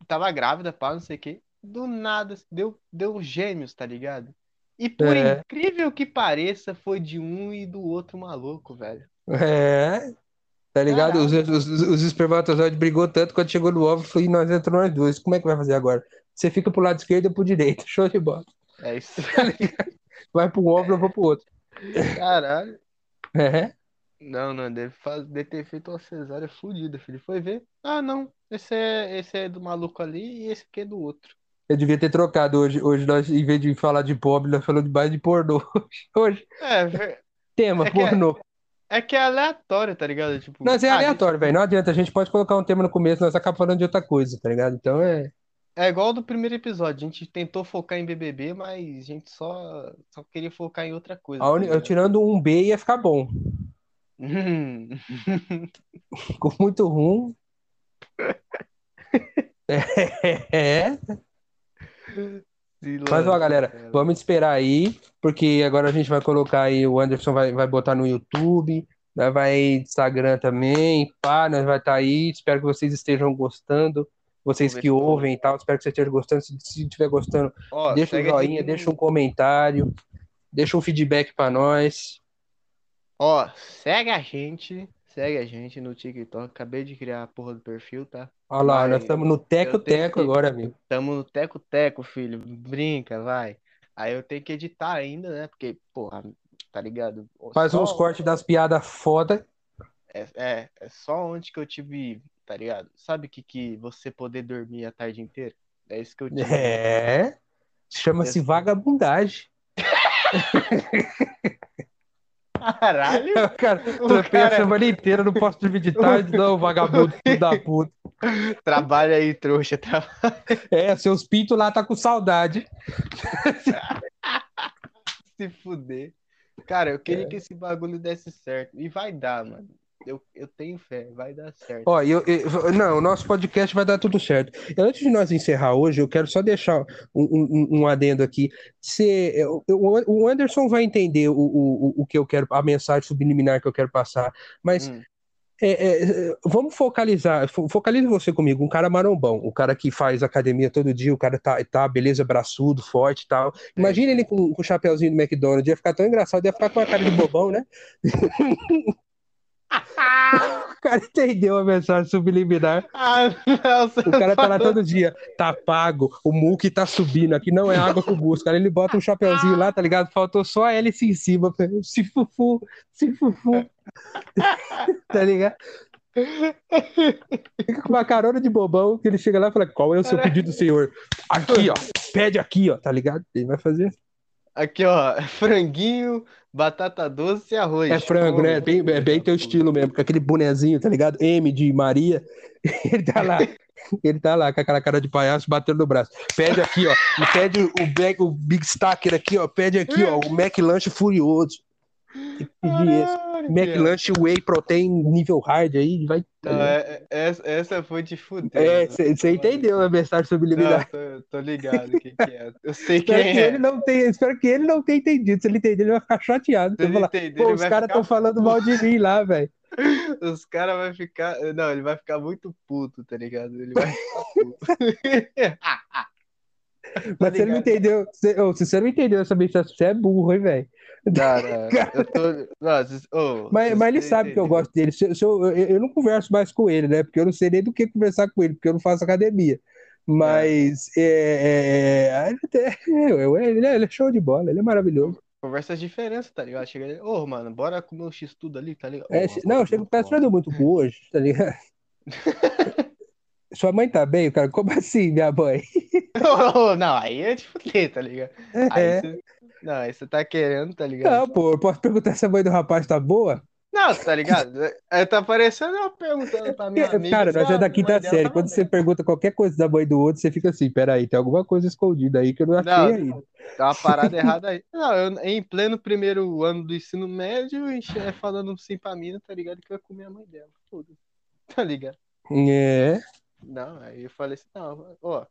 S2: tava grávida, pá, não sei o quê. Do nada, deu, deu gêmeos, tá ligado? E por
S1: É.
S2: incrível que pareça, foi de um e do outro maluco, velho.
S1: É. Tá ligado? Os, os, os espermatozoides brigou tanto quando chegou no óvulo, falei, nós entramos nós dois. Como é que vai fazer agora? Você fica pro lado esquerdo ou pro direito. [LAUGHS] Show de bola.
S2: É isso. [LAUGHS]
S1: Vai pro óvulo, eu vou pro outro.
S2: Caralho. [LAUGHS]
S1: É.
S2: Não, não, deve, deve ter feito uma cesárea fodida, filho. Foi ver. Ah, não. Esse é, esse é do maluco ali e esse aqui é do outro.
S1: Eu devia ter trocado hoje. Hoje nós, em vez de falar de pobre, nós falamos de mais de pornô. Hoje,
S2: É, ver-
S1: tema,
S2: É é-
S1: pornô.
S2: É que é aleatório, tá ligado? Tipo,
S1: Mas é
S2: ah,
S1: aleatório, velho. Não adianta. A gente pode colocar um tema no começo, nós acabamos falando de outra coisa, tá ligado? Então é.
S2: É igual do primeiro episódio. A gente tentou focar em BBB, mas a gente só, só queria focar em outra coisa.
S1: a
S2: tá ligado?
S1: Tirando um B ia ficar bom.
S2: Hum. [LAUGHS]
S1: Ficou muito ruim. [LAUGHS] É. [LAUGHS] Mas, ó, galera, vamos esperar aí, porque agora a gente vai colocar aí, o Anderson vai, vai botar no YouTube, né, vai Instagram também, pá, nós vai estar aí, espero que vocês estejam gostando, vocês que
S2: eu-
S1: ouvem e tal, espero que vocês estejam gostando, se estiver gostando,
S2: Ó,
S1: deixa um joinha, deixa um comentário, deixa um feedback pra nós,
S2: Ó, segue a gente. Segue a gente no TikTok. Acabei de criar a porra do perfil, tá?
S1: olha lá,
S2: Mas
S1: nós estamos no teco-teco
S2: que-
S1: agora, amigo,
S2: Tamo no teco-teco, filho. Brinca, vai. Aí eu tenho que editar ainda, né? Porque, porra, tá ligado?
S1: faz
S2: Só-
S1: uns cortes das piadas foda,
S2: É, é, é só onde que eu tive, tá ligado? Sabe que que você poder dormir a tarde inteira? É isso que eu tive.
S1: é, chama-se vagabundagem. [LAUGHS]
S2: Caralho! [LAUGHS]
S1: Cara,
S2: O
S1: trampei a
S2: cara-
S1: semana inteira, não posso de tarde, não, vagabundo, filho da puta. [LAUGHS]
S2: Trabalha aí, trouxa. Tra...
S1: É, seus pintos lá tá com saudade. [LAUGHS]
S2: Se fuder. Cara, eu queria
S1: É.
S2: que esse bagulho desse certo. E vai dar, mano. Eu, eu tenho fé, vai dar certo.
S1: Ó, eu, eu- não, o nosso podcast vai dar tudo certo. Antes de nós encerrar hoje, eu quero só deixar um, um- um adendo aqui. Se, eu- o Anderson vai entender o, o, o que eu quero, a mensagem subliminar que eu quero passar, mas
S2: Hum,
S1: É, é, vamos focalizar, fo- focalize você comigo, um cara marombão, o cara que faz academia todo dia, o cara tá, tá beleza, braçudo, forte e tal. Imagina ele com, com o chapeuzinho do McDonald's, ia ficar tão engraçado, ia ficar com a cara de bobão, né? [LAUGHS] [LAUGHS] O cara entendeu a mensagem subliminar. [LAUGHS]
S2: Ah, nossa,
S1: O cara tá lá todo dia, tá pago, o muque tá subindo, aqui não é água que eu busco. Cara, ele bota um chapeuzinho lá, tá ligado? Faltou só a hélice em cima, [LAUGHS] se fufu, se fufu. Tá ligado? Fica com uma carona de bobão que ele chega lá e fala: Qual é o seu pedido, senhor? Aqui, ó, pede aqui, ó, tá ligado? Ele vai fazer.
S2: Aqui, ó, franguinho, batata doce e arroz.
S1: É frango, né? Bem, é bem teu estilo mesmo, com aquele bonezinho, tá ligado? M de Maria. [LAUGHS] Ele tá lá. Ele tá lá com aquela cara de palhaço batendo no braço. Pede aqui, ó. Pede o, Big- o Big Stacker aqui, ó. Pede aqui, ó. O Mac Lanche Furioso. Tem que pedir esse.
S2: Caralho,
S1: Mac
S2: Biel.
S1: Lanche Whey Protein nível hard aí. Vai.
S2: Não, é- é- essa, essa foi de fuder.
S1: É, você entendeu a mensagem
S2: Não,
S1: subliminar.
S2: tô, tô ligado quem que é. Eu sei
S1: Espero
S2: quem
S1: que,
S2: é.
S1: ele não tenha, espero que ele não tenha entendido. Se ele entender, ele vai ficar chateado.
S2: Se
S1: Ele falar,
S2: entender,
S1: Pô, os caras
S2: ficar
S1: estão falando mal de mim lá, velho. [LAUGHS]
S2: Os caras vão ficar. Não, ele vai ficar muito puto, tá ligado? Ele vai ficar puto. [LAUGHS]
S1: Mas se ele não
S2: ligado.
S1: entendeu, se, ô, se você não entendeu essa mensagem, você é burro, hein, velho?
S2: Não, não, [LAUGHS] eu tô. Nossa, ô,
S1: Mas, mas ele sabe que eu gosto dele. Se, eu- se eu, eu, eu não converso mais com ele, né? Porque eu não sei nem do que conversar com ele, porque eu não faço academia. Mas é, é, é, é, ele, [LAUGHS] é, ele é show de bola, ele é maravilhoso.
S2: Conversa as diferenças, tá ligado? Chega ali, ô, mano, bora comer o X tudo ali, tá ligado?
S1: É,
S2: agora
S1: não,
S2: eu
S1: chega
S2: tô
S1: perto, você deu muito cu hoje, tá ligado? [LAUGHS] Sua mãe tá bem, cara? Como assim, minha mãe?
S2: Não, aí é de fuder, tá ligado? Aí
S1: É.
S2: você... Não, aí você tá querendo, tá ligado?
S1: Não, pô, eu posso perguntar se a mãe do rapaz tá boa?
S2: Não, tá ligado? É, tá parecendo eu perguntando pra minha [LAUGHS] amiga.
S1: Cara, nós é da quinta
S2: dela
S1: série. Quando você pergunta qualquer coisa da mãe do outro, você fica assim: peraí, tem alguma coisa escondida aí que eu não achei
S2: Não,
S1: ainda.
S2: Tá uma parada [LAUGHS] errada aí. Não, eu, em pleno primeiro ano do ensino médio, é falando sim pra mina, tá ligado? Que eu ia comer a mãe dela. Tudo. [LAUGHS] Tá ligado?
S1: É.
S2: Não, aí eu falei assim, não, ó,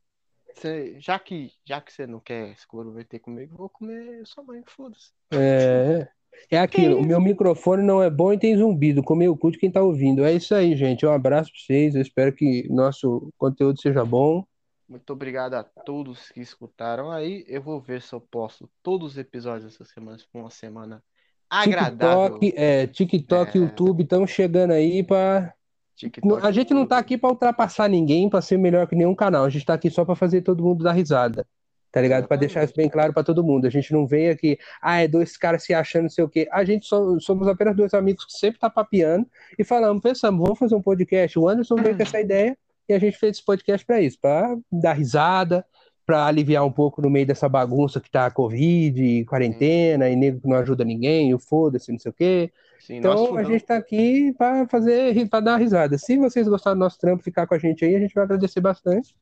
S2: você, já que já que você não quer se comprometer comigo, vou comer sua mãe, foda-se.
S1: É. É aquilo, o meu microfone não é bom e tem zumbido, comeu o cu de quem tá ouvindo. É isso aí, gente. Um abraço pra vocês. Eu espero que nosso conteúdo seja bom.
S2: Muito obrigado a todos que escutaram aí. Eu vou ver se eu posto todos os episódios essa semana, se for uma semana agradável.
S1: TikTok, é, TikTok,
S2: É.
S1: YouTube estão chegando aí pra.
S2: TikTok.
S1: A gente não tá aqui pra ultrapassar ninguém, pra ser melhor que nenhum canal. A gente tá aqui só pra fazer todo mundo dar risada. Tá ligado? Pra deixar isso bem claro pra todo mundo. A gente não vem aqui, ah, é dois caras se achando, não sei o quê. A gente só, somos apenas dois amigos que sempre tá papeando e falamos, pensamos, vamos fazer um podcast. O Anderson veio com essa ideia e a gente fez esse podcast pra isso, pra dar risada, para aliviar um pouco no meio dessa bagunça que tá a Covid, quarentena, e nego que não ajuda ninguém, o foda-se, não sei o quê.
S2: Sim,
S1: Então a gente tá aqui para fazer, para dar risada. Se vocês gostaram do nosso trampo, ficar com a gente aí, a gente vai agradecer bastante.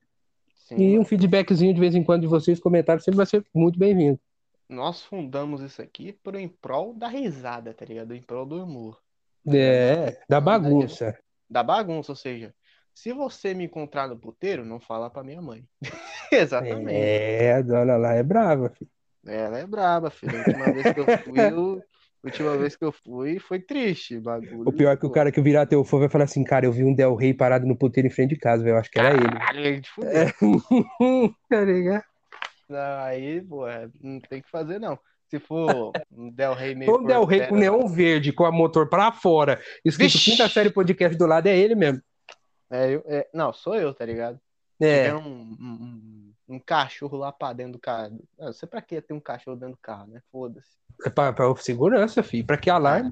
S2: Sim,
S1: E um feedbackzinho de vez em quando de vocês, comentários, sempre vai ser muito bem-vindo.
S2: nós fundamos isso aqui por em prol da risada, tá ligado? Em prol do humor.
S1: É, da bagunça.
S2: Da bagunça, ou seja, se você me encontrar no puteiro, não fala pra minha mãe. [LAUGHS] Exatamente.
S1: É, a dona lá é brava, filho.
S2: Ela é braba, filho. A última vez que eu fui, eu... última vez que eu fui, foi triste o bagulho.
S1: O pior é que o cara que virar teu fã vai falar assim, cara, eu vi um Del Rey parado no puteiro em frente de casa, velho. Eu acho que era ele.
S2: Caralho, é de [LAUGHS] fuder.
S1: tá ligado?
S2: Não, Aí, pô, é, não tem o que fazer, não. Se for um Del Rey meio
S1: Ou um Del Rey com neon verde, com a motor pra fora, escrito
S2: Vixe!
S1: quinta série podcast do lado, é ele mesmo.
S2: É, eu- é, não, sou eu, tá ligado?
S1: É,
S2: um, um, um- um cachorro lá pra dentro do carro. Não sei pra que ter um cachorro dentro do carro, né? Foda-se.
S1: É pra, pra segurança, filho. Pra que alarme?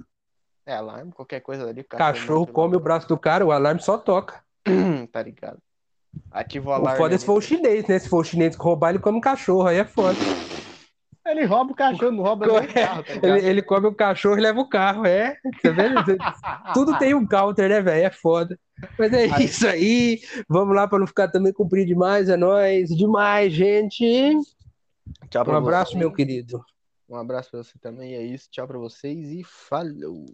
S2: É alarme, qualquer coisa ali. o
S1: Cachorro come o braço do cara, o alarme só toca. [CLEARS THROAT]
S2: Tá ligado? Ativa o
S1: O
S2: alarme.
S1: foda é se for o chinês, né? Se for o chinês que roubar, ele come o cachorro, aí é foda.
S2: Ele rouba o cachorro, não rouba nem o [LAUGHS] carro, tá?
S1: Ele, ele come o cachorro e leva o carro, é. Tá vendo? [LAUGHS] Tudo tem um counter, né, velho? É foda. Mas é
S2: Aí-
S1: isso aí. Vamos lá pra não ficar também comprido demais. É nóis. Demais, gente.
S2: Tchau
S1: Um abraço,
S2: você.
S1: meu querido.
S2: Um abraço pra você também. É isso. Tchau pra vocês e falou.